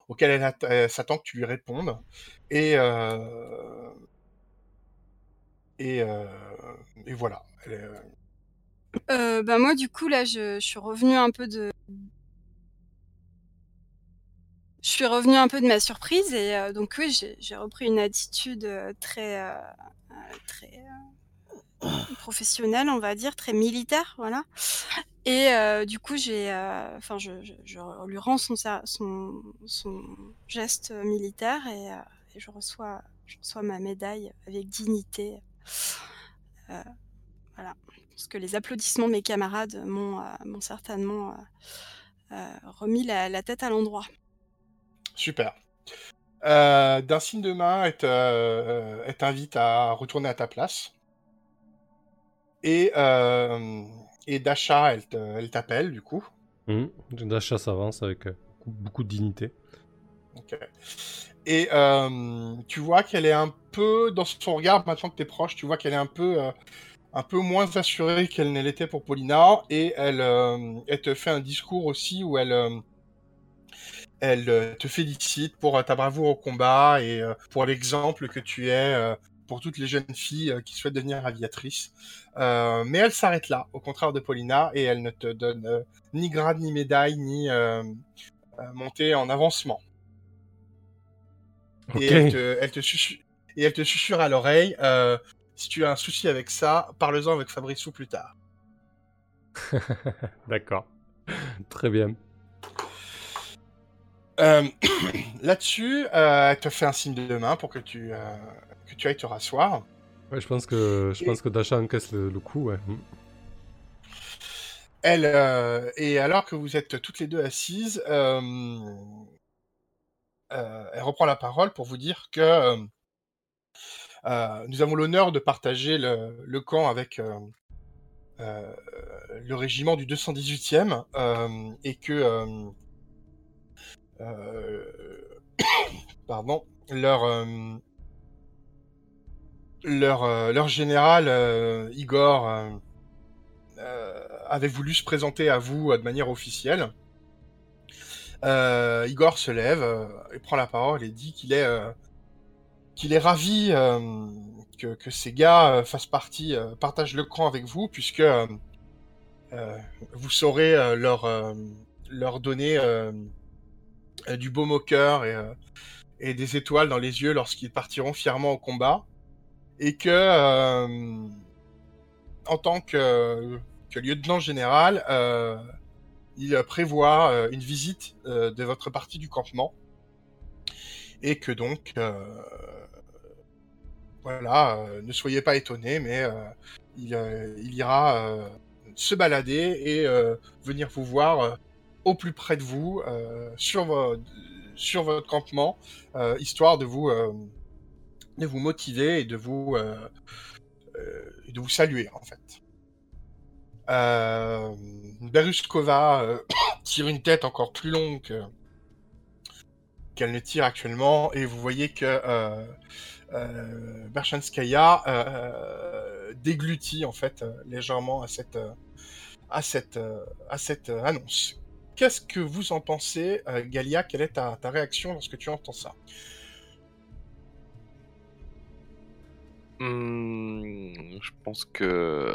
auquel elle, s'attend que tu lui répondes. Et, euh, euh, et, voilà. bah moi, du coup, là, je, suis revenu un peu de. Je suis revenu un peu de ma surprise et donc oui, j'ai repris une attitude très, très professionnel, on va dire, très militaire, voilà. Et euh, du coup, j'ai, euh, enfin, je, lui rends son, geste militaire et, euh, je reçois, ma médaille avec dignité. voilà, parce que les applaudissements de mes camarades m'ont, certainement remis la, la, tête à l'endroit. Super. d'un signe de main, elle t'invite à retourner à ta place. Et, euh, et Dasha, elle t'appelle du coup. Mmh. Dasha s'avance avec euh, beaucoup, de dignité. Ok. Et euh, tu vois qu'elle est un peu, dans son regard, maintenant que tu es proche, tu vois qu'elle est un peu, un peu moins assurée qu'elle ne l'était pour Paulina. Et elle, elle te fait un discours aussi où elle, elle te félicite pour ta bravoure au combat et pour l'exemple que tu es pour toutes les jeunes filles euh, qui souhaitent devenir aviatrices. Euh, mais elle s'arrête là, au contraire de Paulina, et elle ne te donne euh, ni grade, ni médaille, ni montée en avancement. Et, elle te, elle et elle te susurre à l'oreille, si tu as un souci avec ça, parle-en avec Fabrice plus tard. D'accord. Très bien. Là-dessus, elle te fait un signe de main pour que tu, que tu ailles te rasseoir. Ouais, je pense que, je pense que Dasha encaisse le, coup, ouais. Elle, euh, et alors que vous êtes toutes les deux assises, euh, euh, elle reprend la parole pour vous dire que nous avons l'honneur de partager le, le camp avec le régiment du 218e et que pardon, leur leur, euh, leur général, euh, Igor, euh, avait voulu se présenter à vous de manière officielle. Igor se lève et prend la parole et dit qu'il est, qu'il est ravi que, que, ces gars fassent partie, partagent le cran avec vous, puisque vous saurez leur, leur donner du baume au cœur et, et des étoiles dans les yeux lorsqu'ils partiront fièrement au combat et que euh, en tant que, lieutenant général, euh, il prévoit euh, une visite de votre partie du campement. Et que donc voilà, ne soyez pas étonnés, mais il, ira se balader et venir vous voir au plus près de vous sur, sur votre campement, histoire de vous de vous motiver et de vous, euh, euh, saluer en fait. Euh, Beruskova tire une tête encore plus longue qu'elle ne tire actuellement et vous voyez que Berchanskaya déglutit en fait légèrement à cette annonce. Qu'est-ce que vous en pensez, Galia? Quelle est ta, ta réaction lorsque tu entends ça? Mmh, je pense que.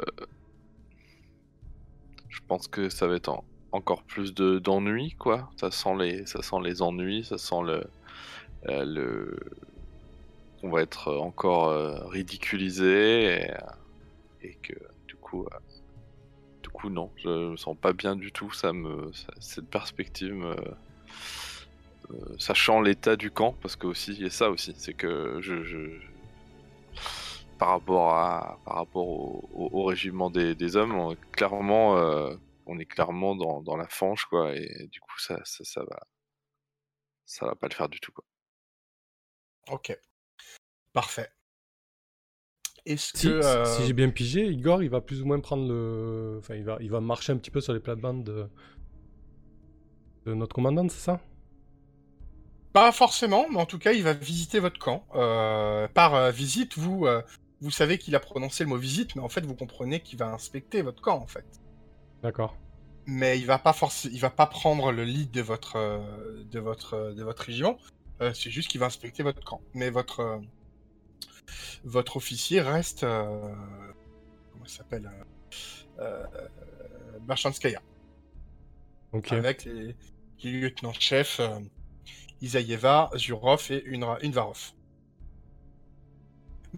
Je pense que ça va être encore plus de d'ennuis, quoi. Ça sent les, ça sent les ennuis, ça sent le, euh, le... qu'on va être encore euh, ridiculisé et, et, que du coup, euh, du coup non, je me sens pas bien du tout. Ça me, cette perspective sachant l'état du camp, parce que aussi a ça aussi, c'est que je, je par rapport à par rapport au, régiment des, hommes, on est clairement euh, on est clairement dans, la fange quoi et du coup ça, ça, va ça va pas le faire du tout quoi. Ok, parfait. Est-ce si, que euh, si j'ai bien pigé, Igor il va plus ou moins prendre le, enfin il va il va marcher un petit peu sur les plates-bandes de de notre commandant, c'est ça? Pas forcément, mais en tout cas, il va visiter votre camp. Euh, par visite, vous, vous savez qu'il a prononcé le mot visite, mais en fait, vous comprenez qu'il va inspecter votre camp, en fait. D'accord. Mais il va pas forcer, il va pas prendre le lead de votre, euh, de votre, euh, de votre régiment. Euh, c'est juste qu'il va inspecter votre camp. Mais votre, votre officier reste, comment il s'appelle, Barchanskaya. Ok. Avec les, lieutenants-chefs Isaïeva, Zurov et Unvarov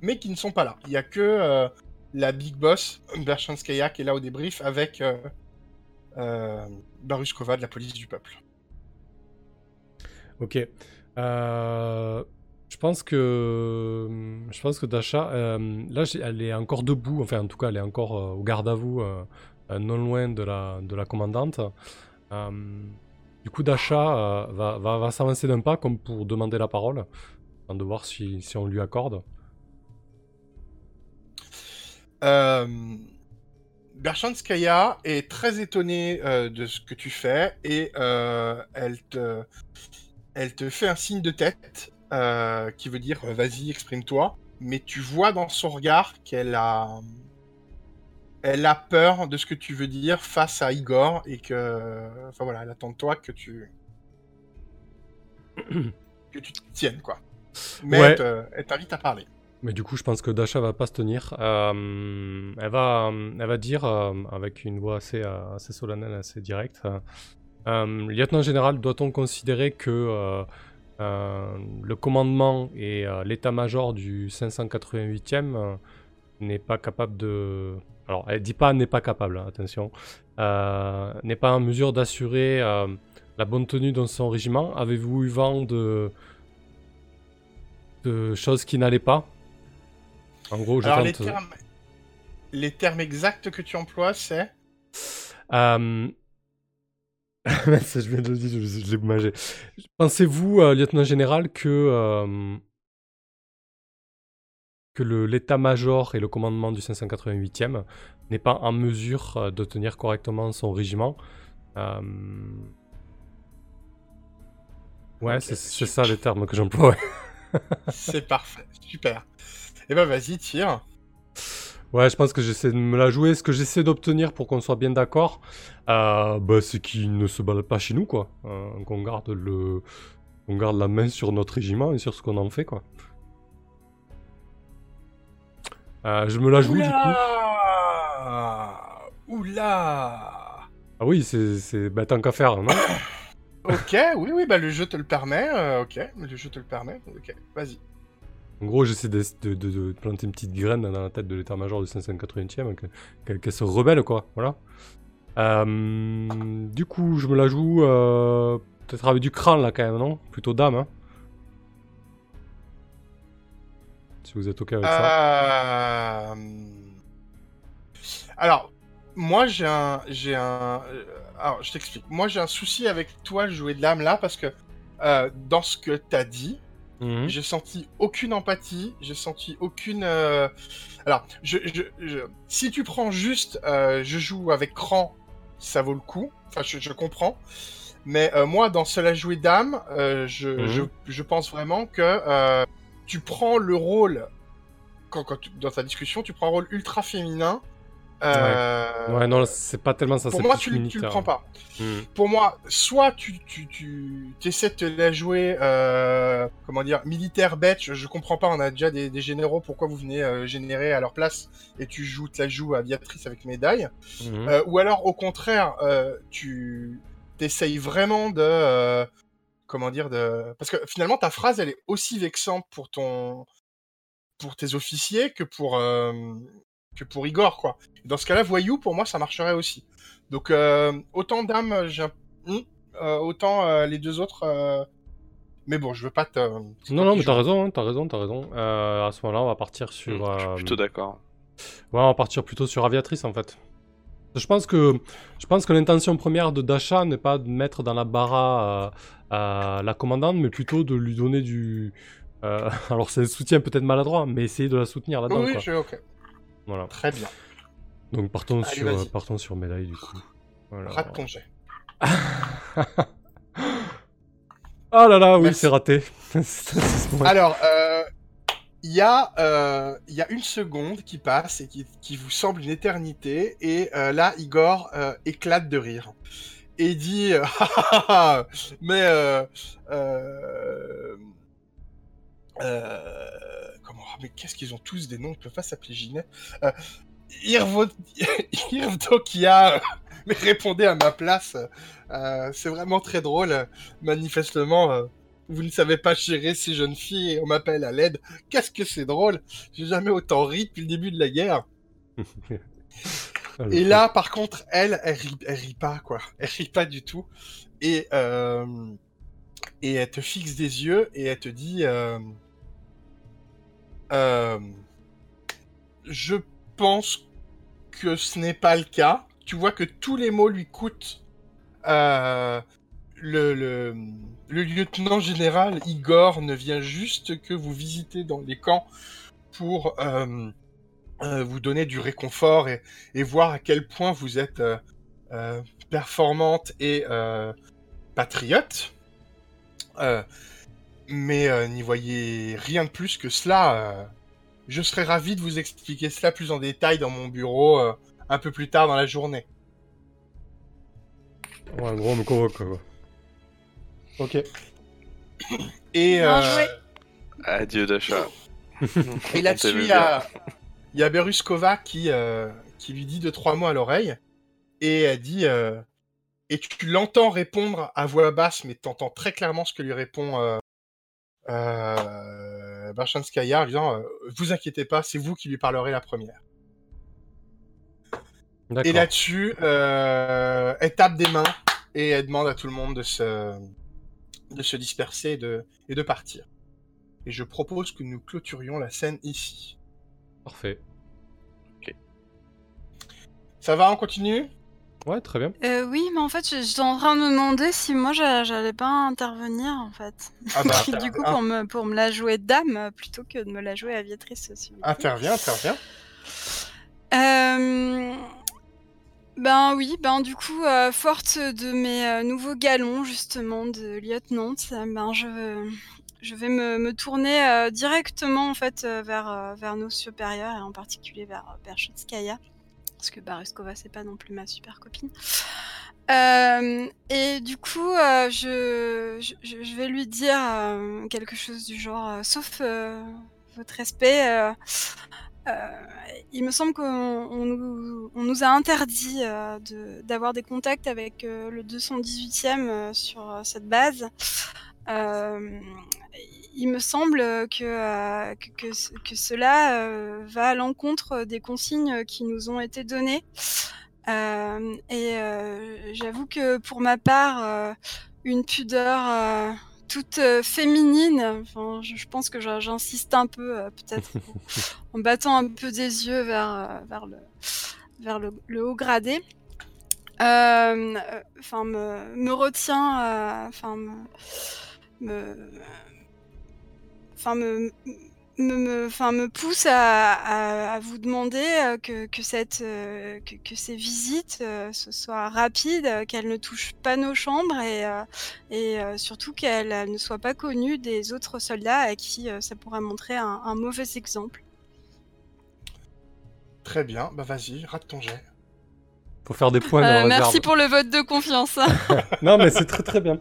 mais qui ne sont pas là. Il n'y a que euh, la big boss, Bershanskaya, qui est là au débrief avec euh, euh, Baruskova de la police du peuple. Ok. Je pense que je pense que Dasha, là, elle est encore debout. Enfin, en tout cas, elle est encore au garde à vous, non loin de la de la commandante. du coup, Dasha va, va, va s'avancer d'un pas comme pour demander la parole, afin de voir si, si on lui accorde. Euh, Berchanskaya est très étonnée euh, de ce que tu fais et euh, elle, te, elle te fait un signe de tête euh, qui veut dire vas-y, exprime-toi. Mais tu vois dans son regard qu'elle a, elle a peur de ce que tu veux dire face à Igor et que, enfin voilà, elle attend de toi que tu, que tu te tiennes quoi. Mais elle t'invite à parler. Mais du coup, je pense que Dasha va pas se tenir. Euh, elle, va, elle va dire, euh, avec une voix assez, euh, assez solennelle, assez directe, Lieutenant général, doit-on considérer que le commandement et l'état-major du 588e n'est pas capable de... Alors, elle dit pas n'est pas capable, hein, attention. n'est pas en mesure d'assurer la bonne tenue de son régiment. Avez-vous eu vent de de choses qui n'allaient pas? En gros, je Alors, les, termes... les termes exacts que tu emploies, c'est euh... je viens de le dire, je, l'ai mangé. Pensez-vous, euh, lieutenant général, que, euh, que l'état-major et le commandement du 588e n'est pas en mesure euh, de tenir correctement son régiment? Ouais, c'est ça les termes que j'emploie. c'est parfait, super. Eh ben vas-y, tire. Ouais, je pense que j'essaie de me la jouer. Ce que j'essaie d'obtenir pour qu'on soit bien d'accord, euh, bah, c'est qu'il ne se balade pas chez nous, quoi. Euh, qu'on garde le, on garde la main sur notre régiment et sur ce qu'on en fait, quoi. Euh, je me la joue du coup. Oula Ah oui, c'est bah, tant qu'à faire, non Ok, oui, oui, bah le jeu te le permet. ok, le jeu te le permet. Ok, vas-y. En gros, j'essaie de, planter une petite graine dans la tête de l'état-major du 580e, qu'elle se rebelle, quoi. Voilà. Euh, du coup, je me la joue euh, peut-être avec du crâne, là, quand même, non? Plutôt dame, hein Si vous êtes OK avec ça. Euh, alors, moi, j'ai un... Un... Alors, je t'explique. Moi, j'ai un souci avec toi, jouer de l'âme, là, parce que dans ce que t'as dit, Mhm. J'ai senti aucune empathie, j'ai senti aucune. Euh, alors, je, si tu prends juste, euh, je joue avec cran, ça vaut le coup. Enfin, je, comprends. Mais euh, moi, dans Cela jouer d'âme, mhm. je, je, pense vraiment que tu prends le rôle, quand, quand dans ta discussion, tu prends un rôle ultra féminin Euh, Ouais, non, c'est pas tellement ça. pour moi, tu, le- tu le militaire. prends pas. Hmm. Pour moi, soit tu, tu, tu essaies de te la jouer, euh, comment dire, militaire bête, je, je comprends pas, on a déjà des, des généraux, pourquoi vous venez euh, générer à leur place et tu joues, te la joues aviatrice avec médaille. Euh, ou alors, au contraire, tu t'essayes vraiment de. comment dire de... Parce que finalement, ta phrase, elle est aussi vexante pour ton. pour tes officiers que pour. Que pour Igor, quoi. Dans ce cas-là, voyou, pour moi, ça marcherait aussi. Donc, euh, autant d'âmes, j'ai un- Hmm, euh, autant euh, les deux autres. euh, Mais bon, je veux pas te. Non, non, mais t'as joues. raison, hein, t'as raison, t'as raison. Euh, à ce moment-là, on va partir sur. Hmm, Je suis euh, plutôt d'accord. Ouais, on va partir plutôt sur aviatrice en fait. Je pense que, je pense que l'intention première de Dasha n'est pas de mettre dans la bara euh, euh, la commandante, mais plutôt de lui donner du. euh, alors c'est un soutien peut-être maladroit, mais essayer de la soutenir là-dedans. Oui, quoi. je... ok. Voilà. Très bien. Donc partons Allez, sur, partons sur médaille du coup. Voilà. Rate ton jet. Ah là là, oui, c'est raté. Alors, euh, il y, a, euh, y a une seconde qui passe et qui, qui vous semble une éternité. Et euh, là, Igor euh, éclate de rire. Et dit Mais. Comment Mais qu'est-ce qu'ils ont tous des noms Ils peuvent pas s'appeler Ginette. Euh, Irvo... Irvdokia, euh, mais répondez à ma place. Euh, c'est vraiment très drôle. Manifestement, euh, vous ne savez pas gérer ces jeunes filles et on m'appelle à l'aide. Qu'est-ce que c'est drôle J'ai jamais autant ri depuis le début de la guerre. Et là, par contre, elle, elle rit, elle rit pas, quoi. Elle rit pas du tout. Et, euh, et elle te fixe des yeux et elle te dit... euh, je pense que ce n'est pas le cas. Tu vois que tous les mots lui coûtent. Euh, le, lieutenant général Igor ne vient juste que vous visiter dans les camps pour euh, vous donner du réconfort et, voir à quel point vous êtes performante et patriote. Mais euh, n'y voyez rien de plus que cela. euh. je serais ravi de vous expliquer cela plus en détail dans mon bureau euh, un peu plus tard dans la journée. Ouais, en gros, on me convoque quoi. Ok. Et, Bien euh, joué. Adieu d'achat. et là-dessus, il y a, il y a Beruskova qui, euh, qui lui dit deux, trois mots à l'oreille. Et elle dit. euh, et tu l'entends répondre à voix basse, mais tu entends très clairement ce que lui répond euh, euh, Barshanskaya en disant euh, Vous inquiétez pas, c'est vous qui lui parlerez la première. Et là-dessus, euh, elle tape des mains et elle demande à tout le monde de se, de se disperser et de, et de partir. Et je propose que nous clôturions la scène ici. Parfait. Ça va, on continue? Ouais, très bien. Euh, oui, mais en fait, je- j'étais en train de me demander si moi j'a- j'allais pas intervenir en fait. Ah bah, du coup, pour me, pour me la jouer dame plutôt que de me la jouer aviatrice. interviens, interviens. Euh, Ben oui, ben du coup, euh, forte de mes euh, nouveaux galons justement de lieutenant, euh, ben je, je vais me, me tourner euh, directement en fait vers, vers nos supérieurs et en particulier vers Berchutskaya, parce que Baruskova c'est pas non plus ma super copine. Euh, et du coup, euh, je, vais lui dire euh, quelque chose du genre, sauf votre respect. il me semble qu'on on nous, a interdit d'avoir des contacts avec le 218e euh, sur cette base. Il me semble que, euh, que, que ce- que cela euh, va à l'encontre des consignes qui nous ont été données. Euh, et euh, j'avoue que pour ma part, euh, une pudeur toute féminine, enfin, je, je pense que j'insiste un peu, peut-être en battant un peu des yeux vers, vers, le, vers le, le haut gradé. Enfin, me, me retient, enfin, me, me, enfin, me, me, me, enfin, me pousse à, à, à vous demander euh, que, que, cette, euh, que, que ces visites euh, ce soient rapides, qu'elles ne touchent pas nos chambres et, et surtout qu'elles elles ne soient pas connues des autres soldats à qui ça pourrait montrer un, un mauvais exemple. Très bien, bah vas-y, rate ton jet. Faut faire des points Euh, merci pour le vote de confiance. Non, mais c'est très très bien.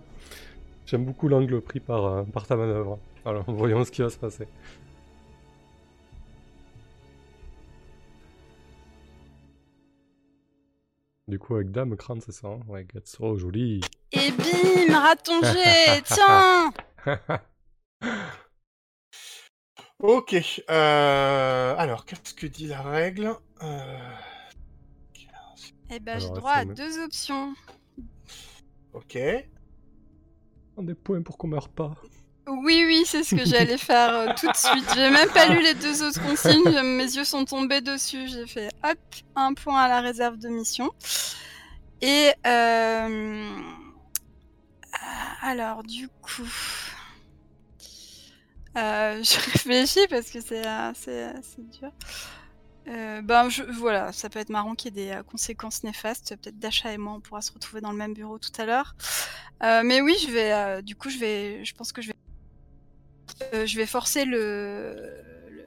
J'aime beaucoup l'angle pris par, par ta manœuvre. Alors, voyons ce qui va se passer. Du coup, avec Dame, crâne, c'est ça hein? Ouais, Gats. Oh, joli. Et bim, rate ton jet, tiens Ok, euh, alors qu'est-ce que dit la règle? Euh, Eh ben, j'ai droit à deux options. Ok, Prends des points pour qu'on meure pas. Oui, oui, c'est ce que j'allais faire euh, tout de suite. J'ai même pas lu les deux autres consignes, mes yeux sont tombés dessus. J'ai fait hop, un point à la réserve de mission. Et euh, alors, du coup, euh, je réfléchis parce que c'est dur. Ben je, voilà, ça peut être marrant qu'il y ait des conséquences néfastes. Peut-être Dasha et moi, on pourra se retrouver dans le même bureau tout à l'heure. Mais oui, je vais, du coup, je vais, je pense que je vais euh, je vais forcer le, le,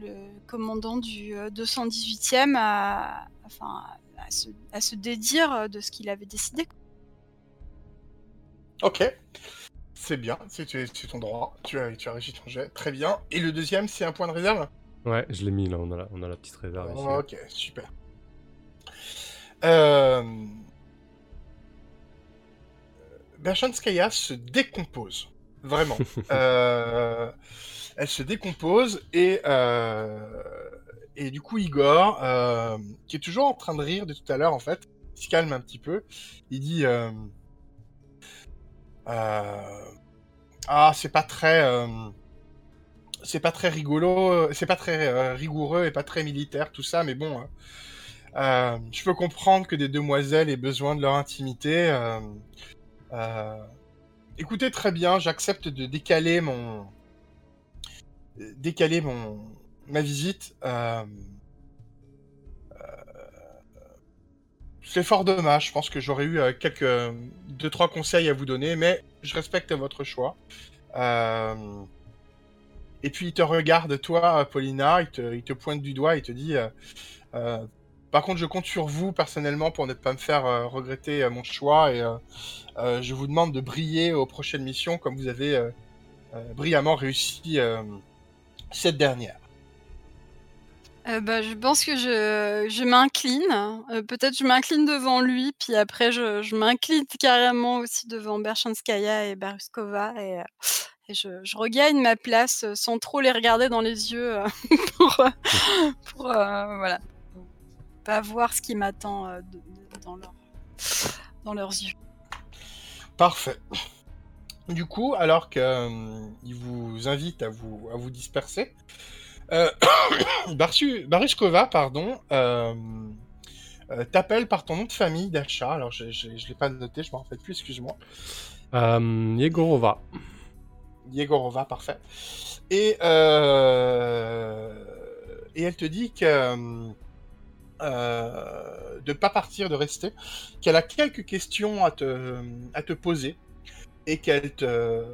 le commandant du euh, 218e à, enfin, à, se, à se dédire euh, de ce qu'il avait décidé. ok, c'est bien, c'est ton droit, tu as, tu as réussi ton jet, très bien. Et le deuxième, c'est un point de réserve? Ouais, je l'ai mis là, on a la, on a la petite réserve ici. Ok, super. Euh... Berchanskaya se décompose, vraiment. Euh, Elle se décompose et, euh, et du coup Igor, euh, qui est toujours en train de rire de tout à l'heure en fait, il se calme un petit peu. Il dit Ah, c'est pas très. c'est pas très rigolo, c'est pas très euh, rigoureux et pas très militaire tout ça, mais bon, euh, euh, je peux comprendre que des demoiselles aient besoin de leur intimité. Écoutez très bien, j'accepte de décaler mon décaler mon ma visite. euh, euh, c'est fort dommage. Je pense que j'aurais eu euh, quelques deux trois conseils à vous donner, mais je respecte votre choix. Et puis il te regarde, toi, Paulina, il te, il te pointe du doigt, il te dit Par contre, je compte sur vous personnellement pour ne pas me faire euh, regretter euh, mon choix et euh, je vous demande de briller aux prochaines missions comme vous avez brillamment réussi cette dernière. Bah, je pense que je, je m'incline. Peut-être je m'incline devant lui, puis après je, je m'incline carrément aussi devant Berchanskaya et Baruskova et, je, je regagne ma place sans trop les regarder dans les yeux pour, pour voilà, pas voir ce qui m'attend euh, de- de- dans, leur, dans leurs yeux. Parfait. Du coup, alors qu'il vous invite à vous, à vous disperser, euh, Barsu- Baruskova, pardon, euh, euh, t'appelle par ton nom de famille d'achat. Alors, je ne l'ai pas noté, je m'en rappelle plus, excuse-moi. Euh, Yegorova. Yegorova, parfait. Et, euh, et elle te dit que euh, de pas partir, de rester, qu'elle a quelques questions à te, à te poser et qu'elle te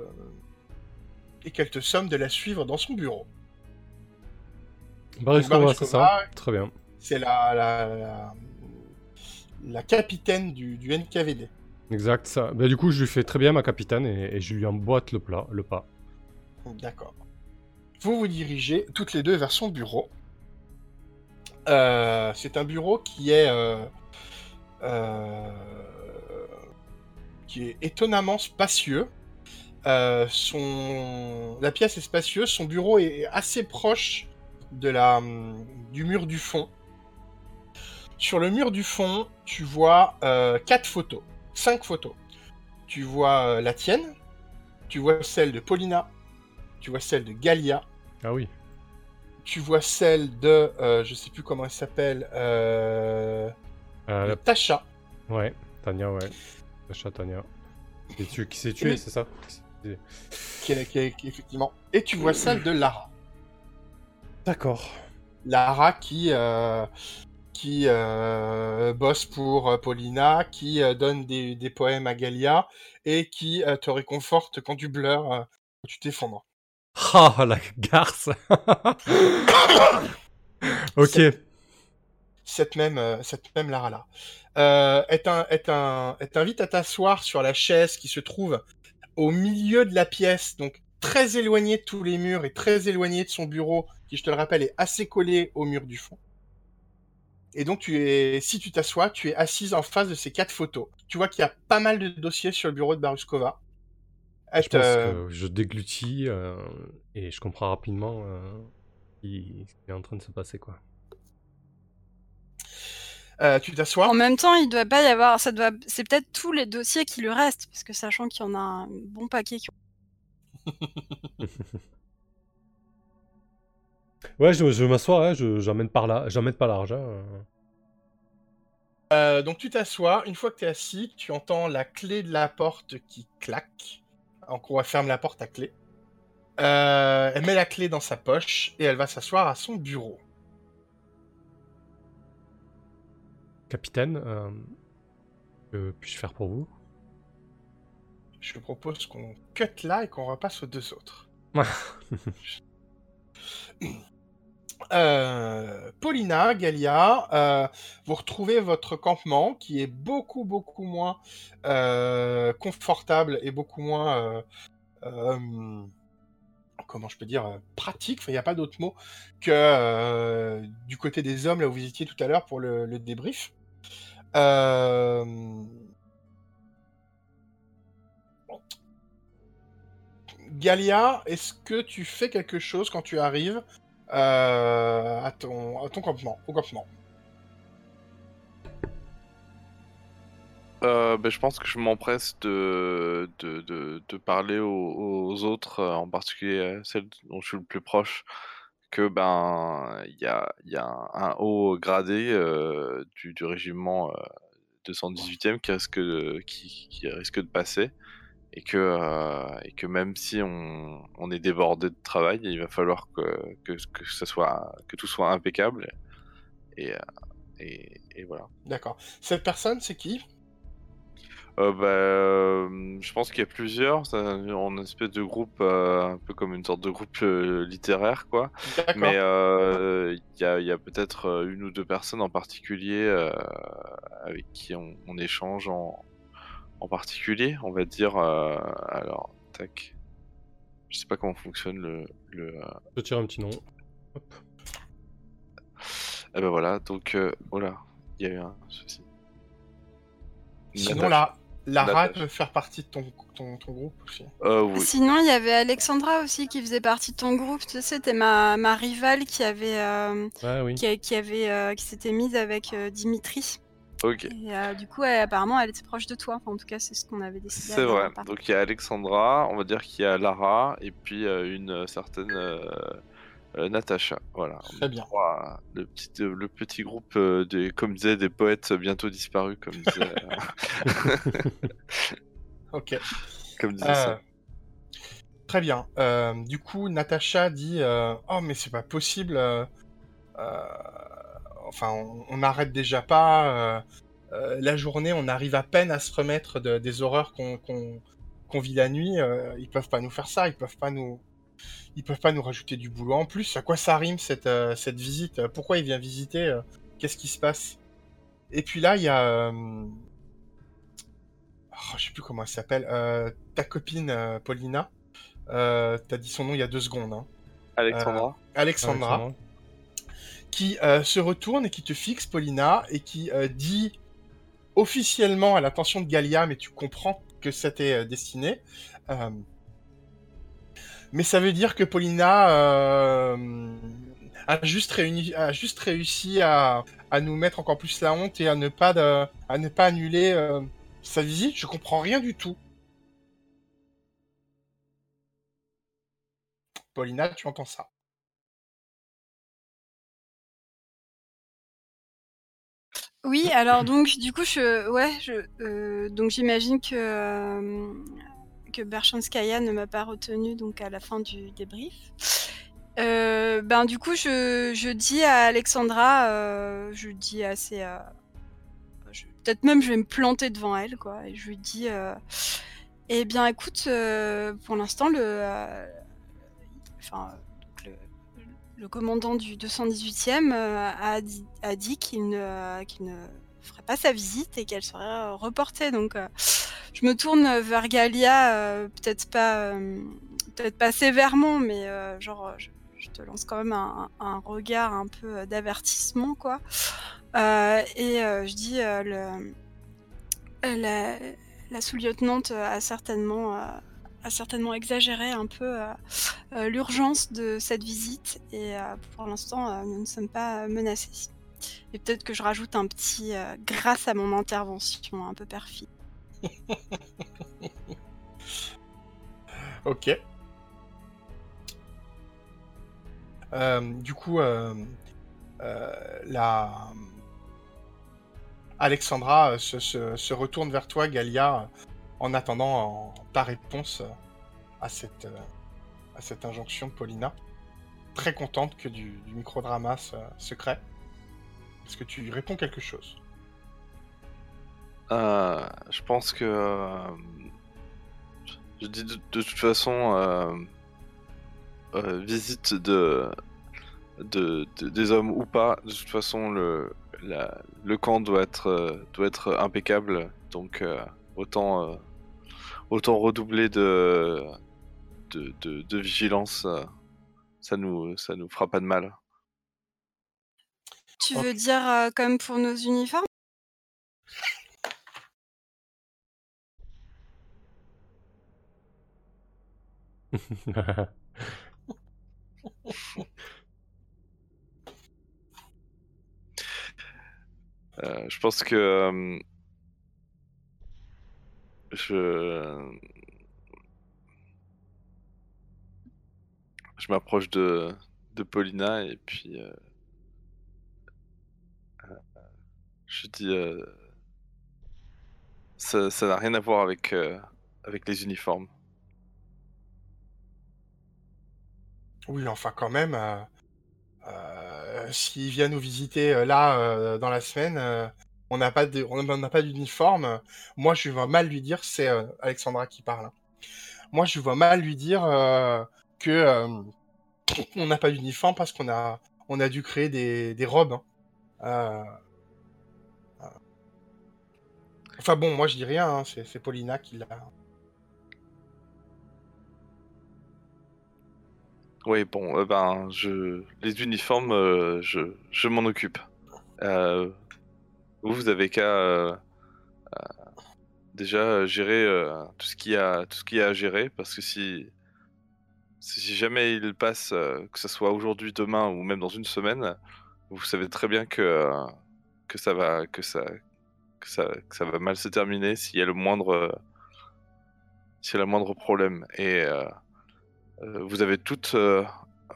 et qu'elle te somme de la suivre dans son bureau. Bariskova, c'est ça Très bien. C'est la, la, la, la capitaine du, du NKVD. Exact, ça. Bah, du coup, je lui fais très bien ma capitaine et, et je lui emboîte le, plat, le pas. D'accord. Vous vous dirigez toutes les deux vers son bureau. Euh, c'est un bureau qui est euh, euh, étonnamment spacieux. La pièce est spacieuse, son bureau est assez proche de la, du mur du fond. Sur le mur du fond, tu vois quatre photos, cinq photos. Tu vois la tienne, tu vois celle de Paulina, tu vois celle de Galia, Ah oui. Tu vois celle de, euh, je sais plus comment elle s'appelle, euh, Euh, la- Tasha. Ouais, Tania, ouais. Sacha Tania. Qui, tu... qui s'est tué, c'est ça Qui est, qui est- qui est effectivement. Et tu vois celle de Lara. D'accord. Lara qui, euh, qui euh, bosse pour Paulina, qui euh, donne des, des poèmes à Galia et qui te réconforte quand tu pleures, quand tu t'effondres. Ah, la garce Ok. cette même, cette même Lara-là. Euh, elle t'invite à t'asseoir sur la chaise qui se trouve au milieu de la pièce, donc très éloignée de tous les murs et très éloignée de son bureau, qui, je te le rappelle, est assez collé au mur du fond. Et donc, tu es, si tu t'assois, tu es assise en face de ces quatre photos. Tu vois qu'il y a pas mal de dossiers sur le bureau de Baruskova. Je pense que je déglutis euh, et je comprends rapidement euh, ce qui est en train de se passer, quoi. Euh, tu t'assois. En même temps, il doit pas y avoir. Ça doit. C'est peut-être tous les dossiers qui lui restent, parce que sachant qu'il y en a un bon paquet. Qui... ouais, je, je m'assois. Hein, je j'emmène par là. J'emmène pas l'argent. Euh, donc tu t'assois. Une fois que tu es assis, tu entends la clé de la porte qui claque. En gros, elle ferme la porte à clé. Euh, elle met la clé dans sa poche et elle va s'asseoir à son bureau. Capitaine, euh, que puis-je faire pour vous? Je propose qu'on cut là et qu'on repasse aux deux autres. Euh, Paulina, Galia, euh, vous retrouvez votre campement qui est beaucoup beaucoup moins confortable et beaucoup moins comment je peux dire pratique. il n'y a pas d'autre mot que du côté des hommes là où vous étiez tout à l'heure pour le débrief. Euh, Galia, est-ce que tu fais quelque chose quand tu arrives euh, à, ton, campement, au campement. Euh, ben, je pense que je m'empresse de, parler aux, autres, en particulier celles dont je suis le plus proche, que ben il y a, un, haut gradé euh, du, régiment 218e euh, qui risque de, qui, qui, risque de passer et que, euh, et que même si on, on, est débordé de travail, il va falloir que, que, que, ça soit, que tout soit impeccable. Et, et, et voilà. D'accord. Cette personne, c'est qui? Euh, bah, euh, je pense qu'il y a plusieurs, c'est un, espèce de groupe, euh, un peu comme une sorte de groupe littéraire, quoi. Mais il y a, peut-être une ou deux personnes en particulier avec qui on, échange en, en, particulier, on va dire. alors, tac. Je sais pas comment fonctionne le. le Je tire un petit nom. Hop. Et eh ben voilà, donc, voilà, il y a eu un souci. Sinon, là, Lara peut faire partie de ton, ton, groupe aussi. Euh, Sinon, il y avait Alexandra aussi qui faisait partie de ton groupe. Tu sais, c'était ma, ma rivale qui avait, euh, qui, avait, euh, qui s'était mise avec Dimitri. Ok. Et du coup, apparemment, elle était proche de toi. en tout cas, c'est ce qu'on avait décidé. C'est vrai. Donc, il y a Alexandra, on va dire qu'il y a Lara, et puis une certaine euh, Natacha, voilà. Très bien. le, petit, euh, le petit groupe euh, des, comme disait, des poètes bientôt disparus, comme disait. ok. Comme disait ça. Très bien. du coup, Natacha dit Oh, mais c'est pas possible. Enfin, on n'arrête déjà pas. la journée, on arrive à peine à se remettre des horreurs qu'on vit la nuit. ils peuvent pas nous faire ça. Ils peuvent pas nous ils peuvent pas nous rajouter du boulot en plus. À quoi ça rime cette, euh, cette visite? Pourquoi il vient visiter euh, Qu'est-ce qui se passe? Et puis là, il y a. Euh... Oh, je sais plus comment elle s'appelle. Euh, ta copine Paulina. T'as dit son nom il y a deux secondes. Hein. Alexandra. Alexandra. Qui se retourne et qui te fixe, Paulina, et qui dit officiellement à l'attention de Galia, mais tu comprends que c'était destiné. Mais ça veut dire que Paulina euh, a, juste réuni, a juste réussi à, à, nous mettre encore plus la honte et à ne pas, à ne pas annuler euh, sa visite. Je comprends rien du tout. Paulina, tu entends ça Oui, alors donc du coup je ouais je euh, donc j'imagine que que Berchanskaya ne m'a pas retenu donc à la fin du débrief. Euh, ben du coup je, je, dis à Alexandra, euh, je dis assez, euh, peut-être même je vais me planter devant elle quoi, et je lui dis, eh bien écoute, pour l'instant le, enfin le commandant du 218e a, dit, a dit qu'il ne, ferait pas sa visite et qu'elle serait reportée. Donc, je me tourne vers Galia, peut-être pas, sévèrement, mais genre, je, te lance quand même un, regard un peu d'avertissement, quoi. et je dis la, la sous-lieutenante a certainement, euh, a certainement exagéré un peu euh, euh, l'urgence de cette visite et pour l'instant, nous ne sommes pas menacés. Et peut-être que je rajoute un petit grâce à mon intervention un peu perfide. ok. du coup, la Alexandra euh, se, retourne vers toi, Galia, euh, en attendant ta réponse euh, à cette, à cette injonction de Paulina. Très contente que du, du microdrama se, crée. Est-ce que tu réponds quelque chose? Je pense que. je dis de, toute façon. visite de, de, des hommes ou pas, de toute façon, le, le camp doit être, euh, doit être impeccable, donc euh, autant, euh, autant redoubler de, de, de, vigilance, ça nous, ça nous fera pas de mal. Tu veux dire comme pour nos uniformes? Euh, je pense que euh, je je m'approche de de Paulina et puis euh, je dis ça ça n'a rien à voir avec avec les uniformes. Oui, enfin quand même, euh, s'il vient nous visiter euh, là euh, dans la semaine, on n'a pas d'uniforme. Moi, je vois mal lui dire, c'est Alexandra qui parle. Moi, je vois mal lui dire que on n'a pas d'uniforme parce qu'on a, on a dû créer des, robes. Hein. Enfin bon, moi je dis rien, hein, c'est Paulina qui l'a. Oui, bon, euh, ben, je... les uniformes, euh, je, je m'en occupe. Euh, vous, vous avez qu'à déjà gérer tout ce qu'il y a, tout ce a à gérer, parce que si, jamais il passe, que ce soit aujourd'hui, demain ou même dans une semaine, vous savez très bien que ça va, que ça, que ça, va mal se terminer s'il y a le moindre, y a le moindre problème. Et euh, vous avez toutes, euh,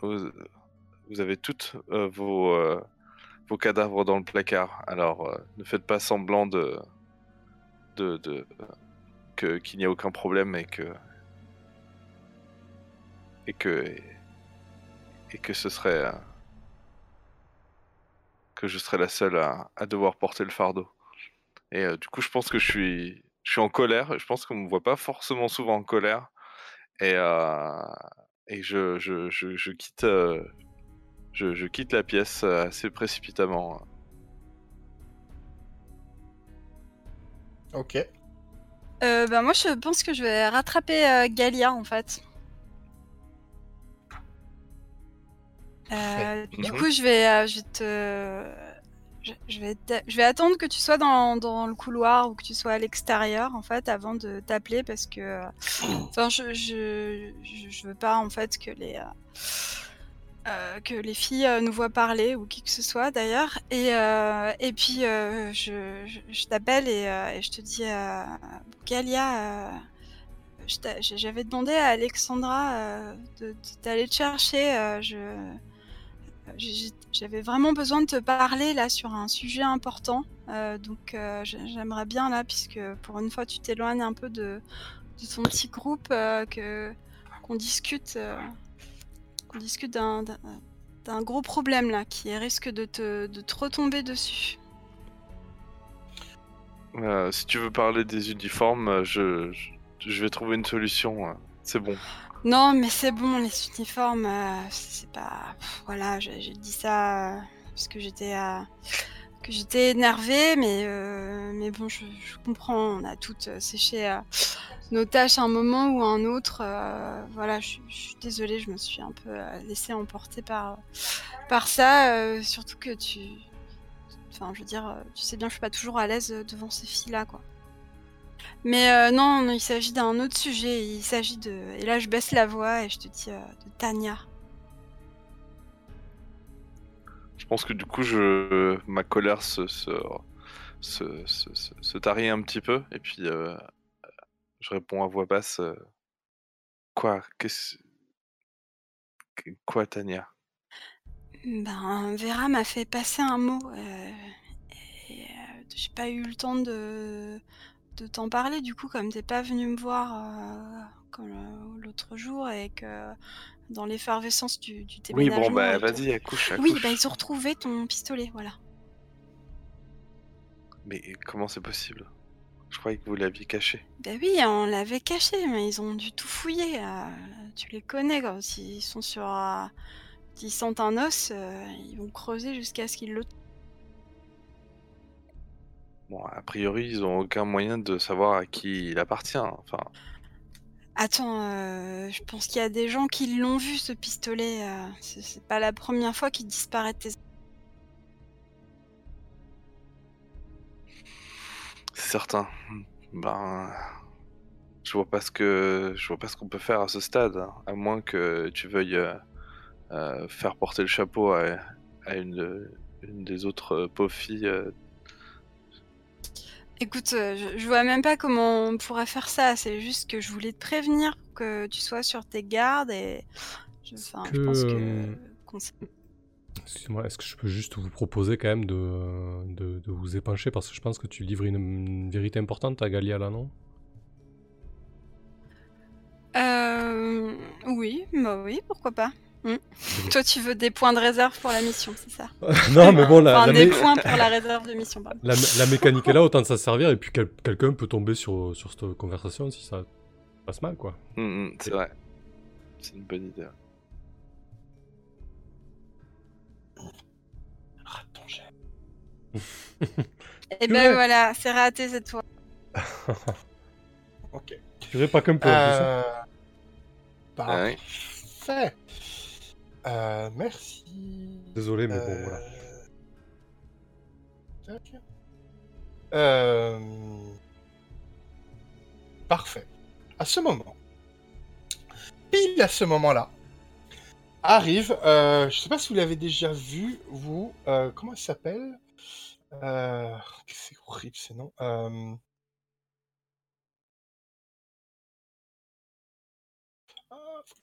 euh, vos, vos cadavres dans le placard. Alors, ne faites pas semblant de, de, de que qu'il n'y a aucun problème et que et que et que ce serait que je serais la seule à, devoir porter le fardeau. Et du coup, je pense que je suis je suis en colère. Je pense qu'on me voit pas forcément souvent en colère, et, euh, et je, je, je, quitte, euh, je, je, quitte la pièce assez précipitamment. Ok. Euh, bah moi je pense que je vais rattraper euh, Galia en fait. Euh, du coup je vais, je te je, vais je vais attendre que tu sois dans, dans, le couloir ou que tu sois à l'extérieur en fait avant de t'appeler parce que enfin je, je, je, veux pas en fait que les euh, que les filles euh, nous voient parler ou qui que ce soit d'ailleurs et, euh, et puis je, t'appelle et, je te dis Galia j'avais demandé à Alexandra d'aller te chercher je j'avais vraiment besoin de te parler là sur un sujet important. Donc j'aimerais bien là, puisque pour une fois tu t'éloignes un peu de, de, ton petit groupe, que qu'on discute, qu'on discute d'un, d'un gros problème là qui risque de te, de te retomber dessus. si tu veux parler des uniformes, je, je, je vais trouver une solution. Hein. C'est bon. Non, mais c'est bon, les uniformes, euh, c'est pas. voilà, j'ai dit ça parce que j'étais que j'étais énervée, mais, mais bon, je, comprends, on a toutes séché nos tâches à un moment ou à un autre. voilà, je, suis désolée, je me suis un peu laissée emporter par, par ça, surtout que tu. Enfin, je veux dire, tu sais bien, je suis pas toujours à l'aise devant ces filles-là, quoi. Mais non, il s'agit d'un autre sujet. Il s'agit de. Et là, je baisse la voix et je te dis de Tania. Je pense que du coup, ma colère se, se, se, tarit un petit peu. Et puis, euh, je réponds à voix basse euh, Quoi Qu'est-ce. Quoi, Tania? Ben, Vera m'a fait passer un mot. Euh, et j'ai pas eu le temps de, de t'en parler, du coup, comme t'es pas venu me voir l'autre jour et que dans l'effervescence du, du Oui, bon, bah vas-y, accouche, Oui, bah ils ont retrouvé ton pistolet, voilà. Mais comment c'est possible? Je croyais que vous l'aviez caché. Bah oui, on l'avait caché, mais ils ont dû tout fouiller. Euh, tu les connais, quand ils sont sur... Euh, ils sentent un os, euh, ils vont creuser jusqu'à ce qu'ils le... Bon, a priori, ils ont aucun moyen de savoir à qui il appartient. Enfin, Attends, euh, je pense qu'il y a des gens qui l'ont vu ce pistolet. Euh, c'est pas la première fois qu'il disparaît de tes. C'est certain. Ben, je vois pas ce que je vois pas ce qu'on peut faire à ce stade, à moins que tu veuilles euh, faire porter le chapeau à, une, une, des autres pauvres filles Écoute, euh, je, vois même pas comment on pourrait faire ça. C'est juste que je voulais te prévenir que tu sois sur tes gardes et. Je, pense que. Euh, excuse-moi, est-ce que je peux juste vous proposer quand même de, de, vous épancher parce que je pense que tu livres une, vérité importante à Galia là, non? Euh. Oui, bah oui, pourquoi pas. Hmm. Toi, tu veux des points de réserve pour la mission, c'est ça Non, mais bon, la, enfin, des points pour la réserve de mission. La, mécanique est là, autant de ça servir, et puis quelqu'un peut tomber sur, sur cette conversation si ça passe mal, quoi. Hmm, hmm, c'est vrai. C'est une bonne idée. Rate ton jet. et ben voilà, c'est raté cette fois. ok. Je dirais pas comme pour euh... Parfait. Euh, merci. Désolé, mais bon, voilà. Euh, euh, parfait. À ce moment, pile à ce moment-là, arrive, euh, je sais pas si vous l'avez déjà vu, vous, comment elle s'appelle? C'est horrible ce nom.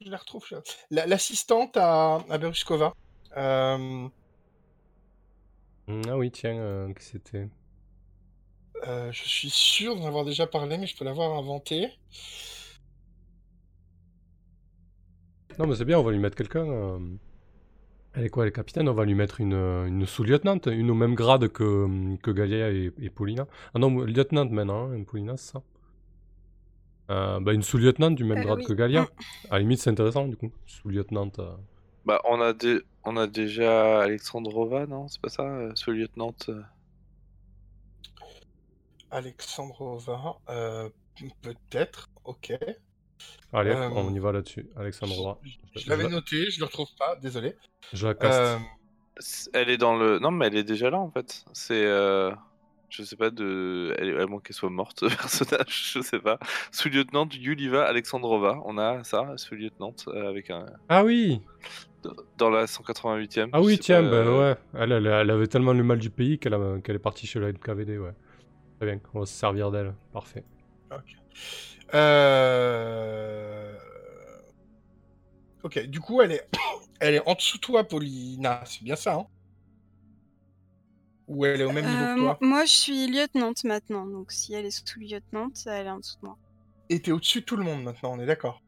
Je la retrouve. L'assistante à, à Beruskova. Euh, ah oui, tiens, euh, que c'était. Euh, je suis sûr d'en avoir déjà parlé, mais je peux l'avoir inventé. Non, mais c'est bien, on va lui mettre quelqu'un. Elle est quoi, elle est capitaine? On va lui mettre une, une sous-lieutenante, une au même grade que, que Galia et, Paulina. Ah non, lieutenant maintenant, hein, Paulina, c'est ça euh, bah, une sous-lieutenante du même euh, grade que Galia. Mm. À la limite, c'est intéressant, du coup. Sous-lieutenante. Euh. Bah, on a, on a déjà Alexandrova, non C'est pas ça Sous-lieutenante Alexandrova, peut-être, ok. Allez, on y va là-dessus. Alexandrova. Je, l'avais noté, je le retrouve pas, désolé. Je la casse. Elle est dans le. Non, mais elle est déjà là en fait. C'est je sais pas de. Elle, moins qu'elle soit morte, ce personnage, je sais pas. Sous-lieutenant Yuliva Alexandrova, on a ça, sous-lieutenant, euh, avec un. Ah oui Dans la 188e. Ah oui, tiens, ben ouais. Elle, elle, avait tellement le mal du pays qu'elle est partie chez la NKVD, ouais. Très bien, on va se servir d'elle, parfait. Ok. Euh... Ok, du coup, elle est, elle est en dessous de toi, Paulina, c'est bien ça, hein? Ou elle est au même niveau que euh, toi Moi, je suis lieutenante maintenant, donc si elle est sous-lieutenante, elle est en dessous de moi. Et t'es au-dessus de tout le monde maintenant, on est d'accord?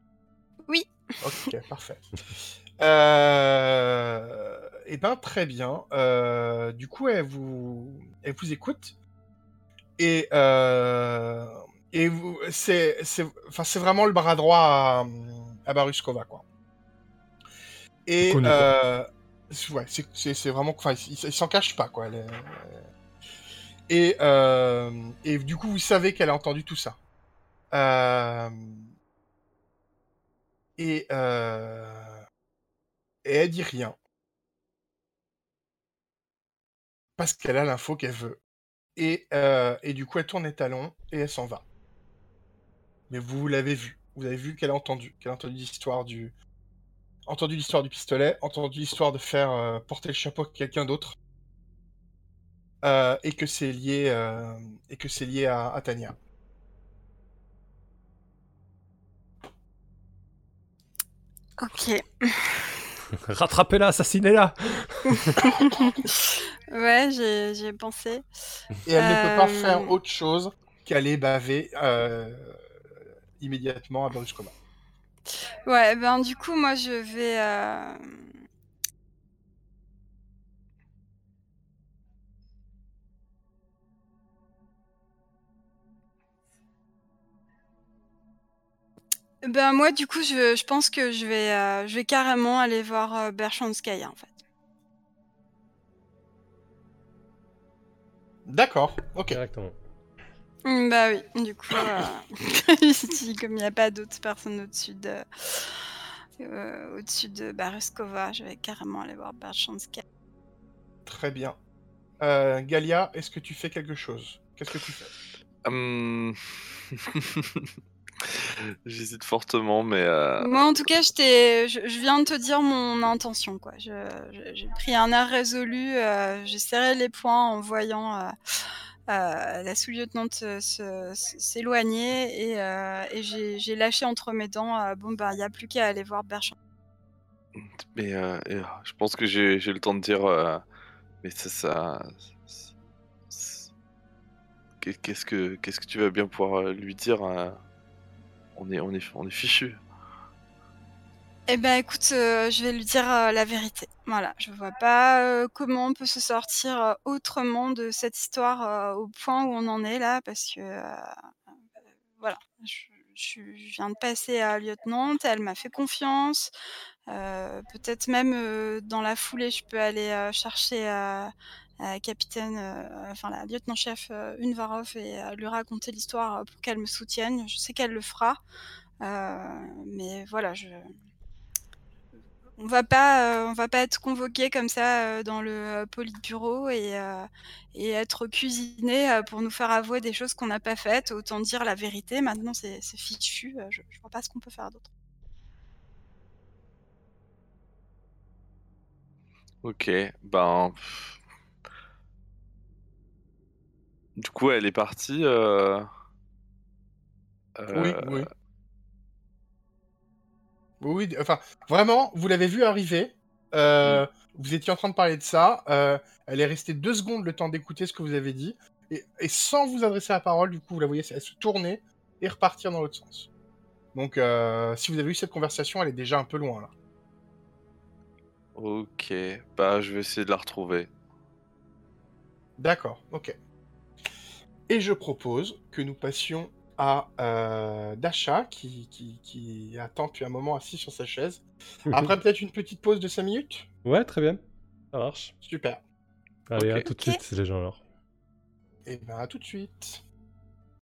Oui. Ok, parfait. Euh... Eh ben, très bien. Euh... Du coup, elle vous, elle vous écoute. Et, euh... et vous... c'est, c'est... Enfin, c'est vraiment le bras droit à, à Baruskova, quoi. Et euh, c'est- vraiment, enfin, il, il s'en cache pas, quoi. est- Et euh, et du coup, vous savez qu'elle a entendu tout ça. Euh, Et euh, et elle dit rien parce qu'elle a l'info qu'elle veut. Et, euh, et du coup, elle tourne les talons et elle s'en va. Mais vous l'avez vu. Vous avez vu qu'elle a entendu. Qu'elle a entendu l'histoire du. Entendu l'histoire du pistolet, entendu l'histoire de faire euh, porter le chapeau à quelqu'un d'autre. Euh, et que c'est lié, euh, et que c'est lié à, à Tania. Ok. Rattrapez-la, assassinez-la Ouais, j'ai pensé. Et elle ne peut pas faire autre chose qu'aller baver euh, immédiatement à Berlusconi. Ouais, ben du coup, moi, je vais. euh, Ben moi, du coup, je, je pense que je vais, euh, je vais carrément aller voir euh, Berchanskaya, en fait. D'accord, ok. Directement. Mm, Bah oui, du coup, euh, comme il n'y a pas d'autres personnes au-dessus de, euh, au-dessus de Baruskova, je vais carrément aller voir Berchanskaya. Très bien. Euh, Galia, est-ce que tu fais quelque chose? Qu'est-ce que tu fais? Hum. J'hésite fortement, mais euh, Moi, en tout cas, je, t'ai- je, je viens de te dire mon intention. quoi. Je- J'ai pris un air résolu. euh, J'ai serré les poings en voyant euh, la sous-lieutenante euh, s'éloigner et, euh, j'ai lâché entre mes dents. bon, bah, il n'y a plus qu'à aller voir Berchamp. mais je pense que j'ai le temps de dire. mais ça. qu'est- Qu'est-ce que qu'est-ce que tu vas bien pouvoir lui dire on est on est fichu. Eh ben, écoute, euh, je vais lui dire euh, la vérité. Voilà, je vois pas euh, comment on peut se sortir autrement de cette histoire au point où on en est là, parce que voilà, je, viens de passer à lieutenant, elle m'a fait confiance. Peut-être même dans la foulée, je peux aller chercher la capitaine, enfin la lieutenant-chef Unvarov et lui raconter l'histoire pour qu'elle me soutienne. Je sais qu'elle le fera, mais voilà, je on va pas, euh, on va pas être convoqué comme ça euh, dans le euh, politburo et, euh, et être cuisiné euh, pour nous faire avouer des choses qu'on n'a pas faites. Autant dire la vérité. Maintenant, c'est c'est fichu. euh, je, je vois pas ce qu'on peut faire d'autre. Ok, ben. Du coup, elle est partie. Oui, oui. Oui, enfin, vraiment, vous l'avez vu arriver. euh, Vous étiez en train de parler de ça. euh, elle est restée deux secondes le temps d'écouter ce que vous avez dit. Et, et sans vous adresser la parole, du coup, vous la voyez elle se tourner et repartir dans l'autre sens. Donc, euh, si vous avez eu cette conversation, elle est déjà un peu loin, là. Ok, bah je vais essayer de la retrouver. D'accord, ok. Et je propose que nous passions à euh, Dasha, qui, qui, qui attend depuis un moment assis sur sa chaise. Après peut-être une petite pause de 5 minutes? Ouais, très bien. Ça marche. Super. Allez, à tout de suite, les gens alors. Et ben à tout de suite.